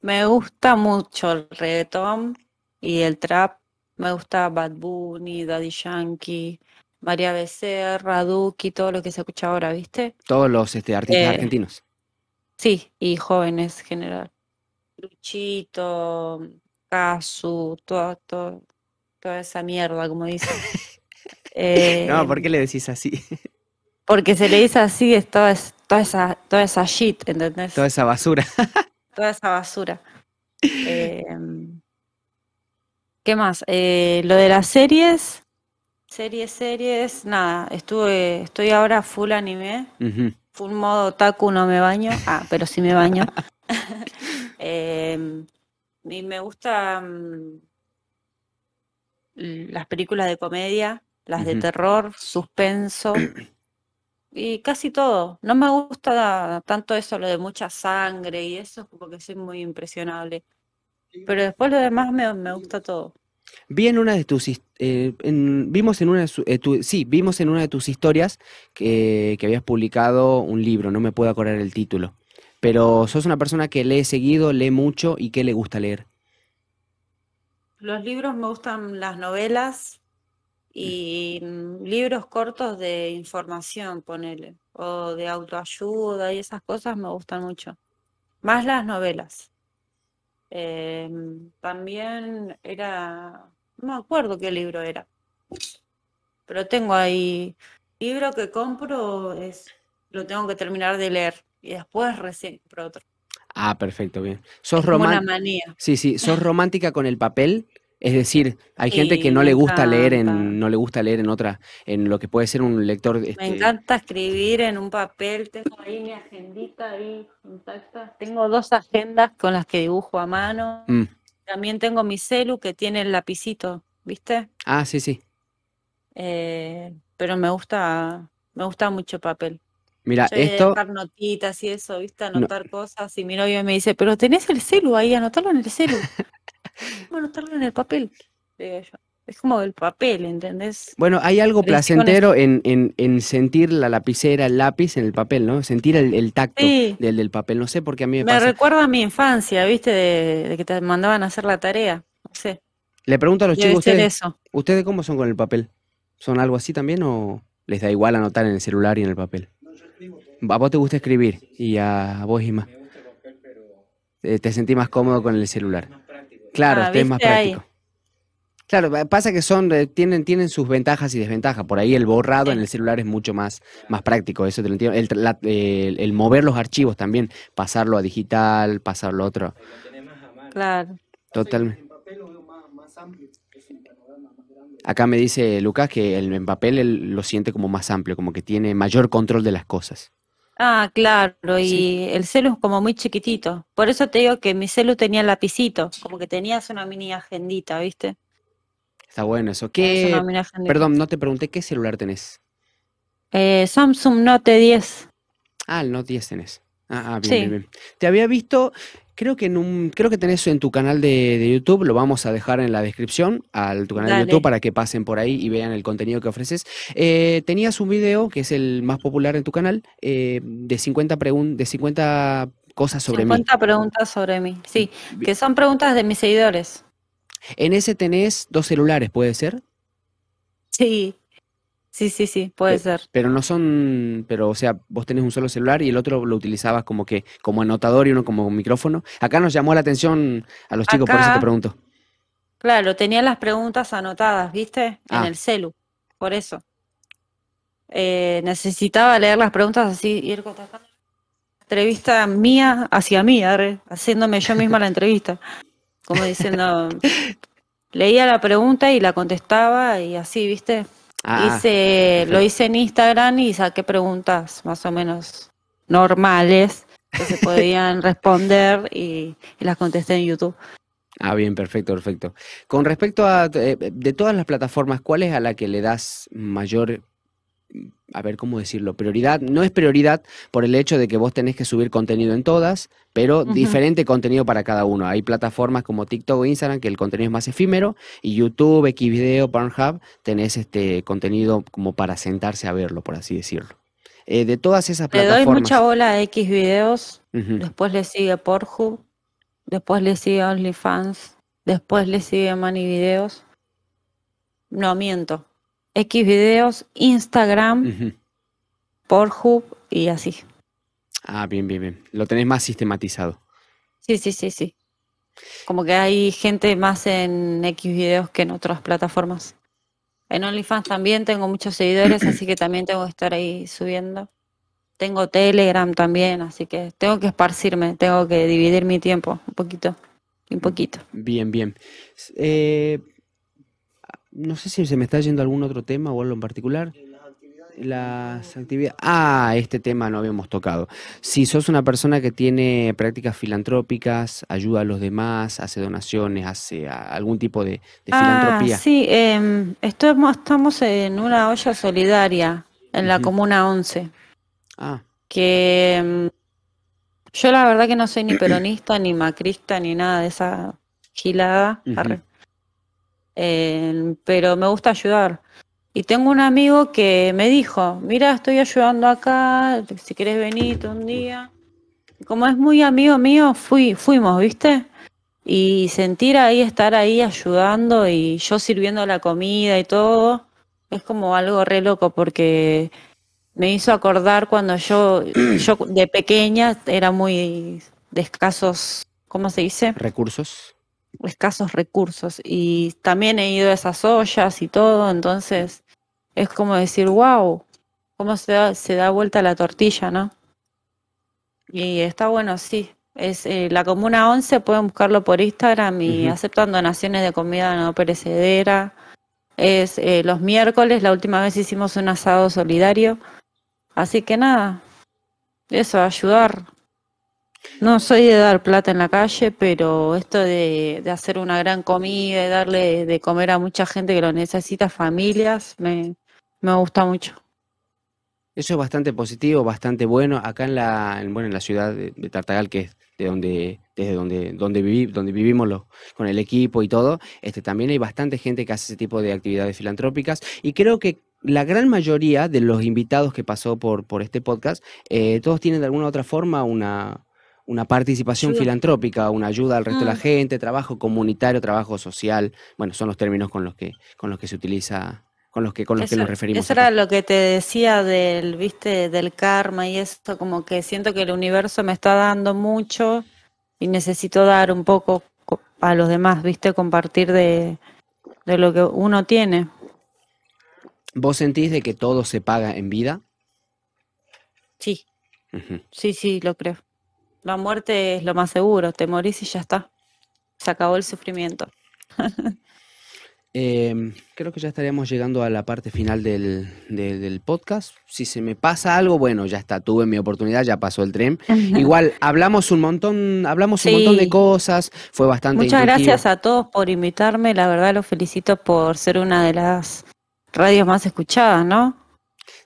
me gusta mucho el reggaetón y el trap. Me gusta Bad Bunny, Daddy Yankee, María Becerra, Duki, todo lo que se escucha ahora, ¿viste? Todos los este, artistas Eh, argentinos. sí, y jóvenes en general. Luchito, Casu, toda, toda, toda esa mierda, como dicen. No, Eh, ¿por qué le decís así? porque se le dice así, es toda, es- toda esa, toda esa shit, ¿entendés? Toda esa basura. Toda esa basura. Eh, ¿qué más? Eh, lo de las series, series, series, nada, estuve, estoy ahora full anime, Ujú. full modo otaku, no me baño. Ah, pero sí me baño. Em, y me gustan las películas de comedia, las de terror, suspenso y casi todo. No me gusta tanto eso, lo de mucha sangre y eso, porque soy muy impresionable. Pero después lo demás me, me gusta todo. Vi en una de tus, eh, en- vimos en una de su- eh, tu- sí, vimos en una de tus historias que, que habías publicado un libro, no me puedo acordar el título, pero sos una persona que lee seguido, lee mucho y que le gusta leer. Los libros me gustan las novelas y mm, libros cortos de información, ponele, o de autoayuda y esas cosas me gustan mucho. Más las novelas. Em, también era, no me acuerdo qué libro era, pero tengo ahí libro que compro, es, lo tengo que terminar de leer y después recién compro otro. Ah, perfecto, bien. ¿Sos Es como una román- manía. sí, sí, sos romántica con el papel? Es decir, hay gente que no le gusta leer en, no le gusta leer en otra, en lo que puede ser un lector, Me este, encanta escribir en un papel, tengo ahí mi agendita ahí intacta. Tengo dos agendas con las que dibujo a mano. mm. También tengo mi celu que tiene el lapicito, ¿viste? Ah, sí, sí. Eh, pero me gusta, me gusta mucho papel. Mira, de esto, dejar notitas y eso, ¿viste? no, Anotar cosas. Y mi novio me dice, pero tenés el celu ahí, anotarlo en el celu. ¿Cómo anotarlo en el papel? Digo yo. Es como el papel, ¿entendés? Bueno, hay algo placentero en, en- en sentir la lapicera, el lápiz en el papel, ¿no? Sentir el, el tacto Sí, del, del papel. No sé por qué a mí me me pasa. recuerda a mi infancia, ¿viste? De, de que te mandaban a hacer la tarea. No sé, Le pregunto a los debe chicos, ¿ustedes, eso. ¿ustedes cómo son con el papel? ¿Son algo así también o les da igual anotar en el celular y en el papel? A vos te gusta escribir y a vos, Isma, eh, te sentís más cómodo con el celular. Claro, Ah, es más práctico. Claro, pasa que son, eh, tienen, tienen sus ventajas y desventajas. Por ahí el borrado en el celular es mucho más, más práctico, eso te lo entiendo. El, el, mover los archivos también, pasarlo a digital, pasarlo a otro. Claro. Totalmente. Acá me dice Lucas que el, en papel él lo siente como más amplio, como que tiene mayor control de las cosas. Ah, claro, y el celu es como muy chiquitito. Por eso te digo que mi celu tenía lapicito, como que tenías una mini agendita, ¿viste? Está bueno eso. ¿Qué? Perdón, no te pregunté qué celular tenés. Eh, Samsung Note 10. Ah, el Note 10 tenés. Ah, ah bien, bien, bien. Te había visto, creo que en un, creo que tenés en tu canal de, YouTube, lo vamos a dejar en la descripción, al tu canal de YouTube para que pasen por ahí y vean el contenido que ofreces. Eh, tenías un video que es el más popular en tu canal, eh, de 50 de 50 cosas sobre mí. 50 preguntas sobre mí, sí, que son preguntas de mis seguidores. En ese tenés dos celulares, ¿puede ser? Sí, sí, sí, sí, puede ser. Pero no son, pero o sea, vos tenés un solo celular y el otro lo utilizabas como que, como anotador y uno como micrófono. Acá nos llamó la atención a los chicos, por eso te pregunto. Claro, tenía las preguntas anotadas, ¿viste? En ah. el celu, por eso. Eh, necesitaba leer las preguntas así, ir contestando. Entrevista mía hacia mí, haciéndome yo misma la entrevista como diciendo, leía la pregunta y la contestaba y así, ¿viste? Ah, hice, lo hice en Instagram y saqué preguntas más o menos normales que se podían responder y, las contesté en YouTube. Ah, bien, perfecto, perfecto. Con respecto a, eh, de todas las plataformas, ¿cuál es a la que le das mayor a ver cómo decirlo, prioridad, no es prioridad por el hecho de que vos tenés que subir contenido en todas, pero diferente contenido para cada uno. Hay plataformas como TikTok o Instagram que el contenido es más efímero y YouTube, Xvideo, Pornhub tenés este contenido como para sentarse a verlo, por así decirlo. Eh, de todas esas plataformas. Le doy mucha bola a Xvideos, después le sigue Pornhub, después le sigue OnlyFans, después le sigue Money Videos. No miento, X videos, Instagram, Pornhub y así. Ah, bien, bien, bien. Lo tenés más sistematizado. Sí, sí, sí, sí. Como que hay gente más en X videos que en otras plataformas. En OnlyFans también tengo muchos seguidores, así que también tengo que estar ahí subiendo. Tengo Telegram también, así que tengo que esparcirme, tengo que dividir mi tiempo un poquito, un poquito. Bien, bien. Eh, no sé si se me está yendo algún otro tema o algo en particular. Las actividades. Ah, este tema no habíamos tocado. Si sos una persona que tiene prácticas filantrópicas, ayuda a los demás, hace donaciones, hace algún tipo de, ah, filantropía. Sí, eh, estamos, en una olla solidaria en la Comuna 11. Ah. Que em, yo la verdad que no soy ni peronista, ni macrista, ni nada de esa gilada pero me gusta ayudar. Y tengo un amigo que me dijo, mira, estoy ayudando acá, si quieres venir un día. Como es muy amigo mío, fui, fuimos, ¿viste? Y sentir ahí, estar ahí ayudando y yo sirviendo la comida y todo, es como algo re loco porque me hizo acordar cuando yo, yo de pequeña era muy de escasos, ¿cómo se dice? Recursos escasos recursos y también he ido a esas ollas y todo, entonces es como decir, wow, cómo se da, se da vuelta la tortilla, ¿no? Y está bueno, sí. Es eh, la Comuna 11, pueden buscarlo por Instagram y aceptan donaciones de comida no perecedera. Es eh, los miércoles, la última vez hicimos un asado solidario. Así que nada, eso, ayudar, no soy de dar plata en la calle, pero esto de, hacer una gran comida y darle de comer a mucha gente que lo necesita, familias, me, gusta mucho. Eso es bastante positivo, bastante bueno. Acá en la, bueno, en la ciudad de, Tartagal, que es de donde, desde donde, donde, donde vivimos con el equipo y todo, este, también hay bastante gente que hace ese tipo de actividades filantrópicas. Y creo que la gran mayoría de los invitados que pasó por, por este podcast, eh, todos tienen de alguna u otra forma una, una participación filantrópica, una ayuda al resto de la mm. gente, trabajo comunitario, trabajo social. Bueno, son los términos con los que, con los que se utiliza, con los que, con los que nos referimos. Eso era lo que te decía del, viste, del karma y esto, como que siento que el universo me está dando mucho y necesito dar un poco a los demás, viste, compartir de, de lo que uno tiene. ¿Vos sentís de que todo se paga en vida? Sí. Sí, sí, lo creo. La muerte es lo más seguro, te morís y ya está. Se acabó el sufrimiento. Em, creo que ya estaríamos llegando a la parte final del, podcast. Si se me pasa algo, bueno, ya está, tuve mi oportunidad, ya pasó el tren. Igual hablamos un montón, hablamos un montón de cosas, fue bastante Muchas gracias a todos por invitarme, la verdad los felicito por ser una de las radios más escuchadas, ¿no?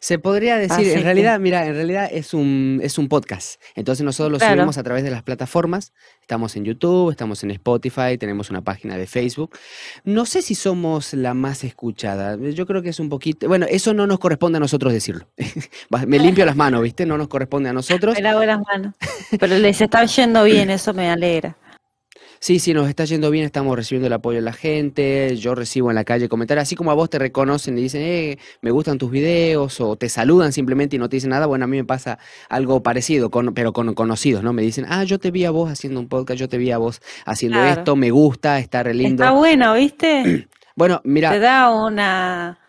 Se podría decir, en realidad, mira, en realidad es un, es un podcast. Entonces nosotros lo subimos a través de las plataformas. Estamos en YouTube, estamos en Spotify, tenemos una página de Facebook. No sé si somos la más escuchada. Yo creo que es un poquito. Bueno, eso no nos corresponde a nosotros decirlo. me limpio las manos, ¿viste? No nos corresponde a nosotros. Me lavo las manos. Pero les está yendo bien, eso me alegra. Sí, sí, nos está yendo bien, estamos recibiendo el apoyo de la gente, yo recibo en la calle comentarios, así como a vos te reconocen y dicen, eh, me gustan tus videos, o te saludan simplemente y no te dicen nada, bueno, a mí me pasa algo parecido, con, pero con conocidos, ¿no? Me dicen, ah, yo te vi a vos haciendo un podcast, yo te vi a vos haciendo esto, me gusta, está re lindo. Está bueno, ¿viste? bueno, mira. Te da una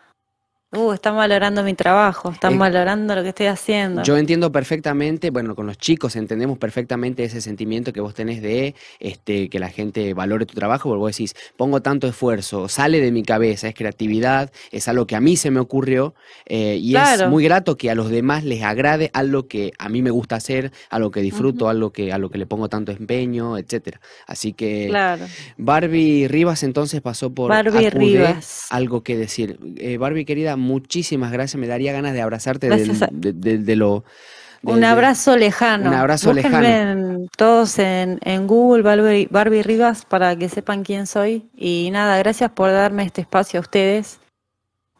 Uh, están valorando mi trabajo, están valorando lo que estoy haciendo. Yo entiendo perfectamente, bueno, con los chicos entendemos perfectamente ese sentimiento que vos tenés de este, que la gente valore tu trabajo, porque vos decís, pongo tanto esfuerzo, sale de mi cabeza, es creatividad, es algo que a mí se me ocurrió eh, y es muy grato que a los demás les agrade algo que a mí me gusta hacer, algo que disfruto, algo que, a lo que le pongo tanto empeño, etcétera. Así que Barbie Rivas entonces pasó por Barbie Rivas. algo que decir. Eh, Barbie querida, muchísimas gracias. Me daría ganas de abrazarte de, lo... un abrazo lejano. Un abrazo lejano. todos en, en Google Barbie, Barbie, Rivas para que sepan quién soy. Y nada, gracias por darme este espacio a ustedes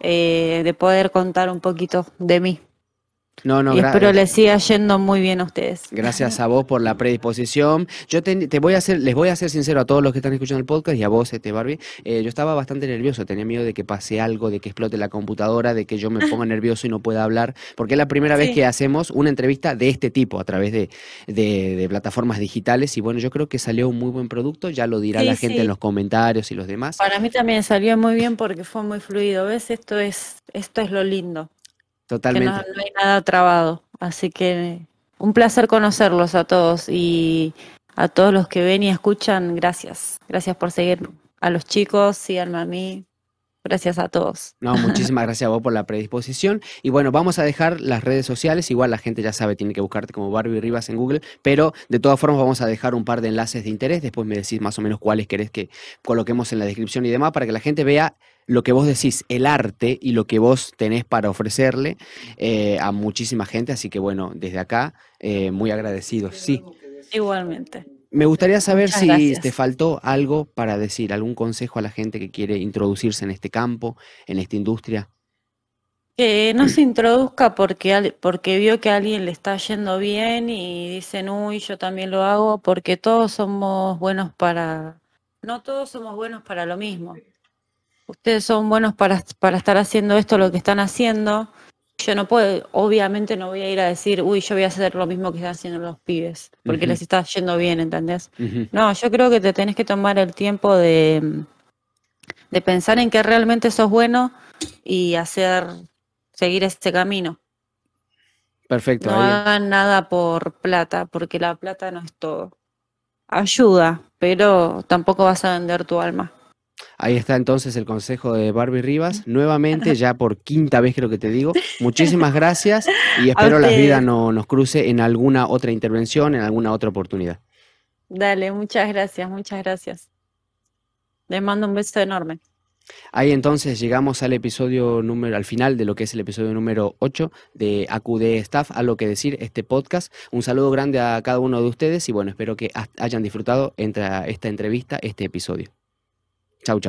eh, de poder contar un poquito de mí. No, no, y espero les siga yendo muy bien a ustedes. Gracias a vos por la predisposición. Yo te, voy a hacer, les voy a ser sincero a todos los que están escuchando el podcast y a vos, este Barbie. Eh, yo estaba bastante nervioso, tenía miedo de que pase algo, de que explote la computadora, de que yo me ponga nervioso y no pueda hablar, porque es la primera vez que hacemos una entrevista de este tipo a través de, de, plataformas digitales. Y bueno, yo creo que salió un muy buen producto, ya lo dirá la gente en los comentarios y los demás. Para mí también salió muy bien porque fue muy fluido. ¿Ves? Esto es, esto es lo lindo. Totalmente. no, hay nada trabado. Así que un placer conocerlos a todos y a todos los que ven y escuchan, gracias. Gracias por seguir a los chicos, síganme a mí. Gracias a todos. No, muchísimas gracias a vos por la predisposición. Y bueno, vamos a dejar las redes sociales. Igual la gente ya sabe, tiene que buscarte como Barbie Rivas en Google. Pero de todas formas, vamos a dejar un par de enlaces de interés. Después me decís más o menos cuáles querés que coloquemos en la descripción y demás para que la gente vea lo que vos decís, el arte y lo que vos tenés para ofrecerle eh, a muchísima gente. Así que bueno, desde acá, eh, muy agradecidos. Sí. Igualmente. Me gustaría saber si te faltó algo para decir, algún consejo a la gente que quiere introducirse en este campo, en esta industria. Que no se introduzca porque, porque vio que a alguien le está yendo bien y dicen, uy, yo también lo hago, porque todos somos buenos para... No todos somos buenos para lo mismo ustedes son buenos para, para estar haciendo esto, lo que están haciendo. Yo no puedo, obviamente no voy a ir a decir, uy, yo voy a hacer lo mismo que están haciendo los pibes, porque les está yendo bien, ¿entendés? No, yo creo que te tenés que tomar el tiempo de, de pensar en que realmente sos bueno y hacer, seguir este camino. Perfecto. No hagan nada por plata, porque la plata no es todo. Ayuda, pero tampoco vas a vender tu alma. Ahí está entonces el consejo de Barbie Rivas. Nuevamente, ya por quinta vez creo que te digo. Muchísimas gracias y espero la vida no, nos cruce en alguna otra intervención, en alguna otra oportunidad. Dale, muchas gracias, muchas gracias. Les mando un beso enorme. Ahí entonces llegamos al episodio número, al final de lo que es el episodio número 8 de AQD Staff, a lo que decir este podcast. Un saludo grande a cada uno de ustedes y bueno, espero que hayan disfrutado entre esta entrevista, este episodio. Cao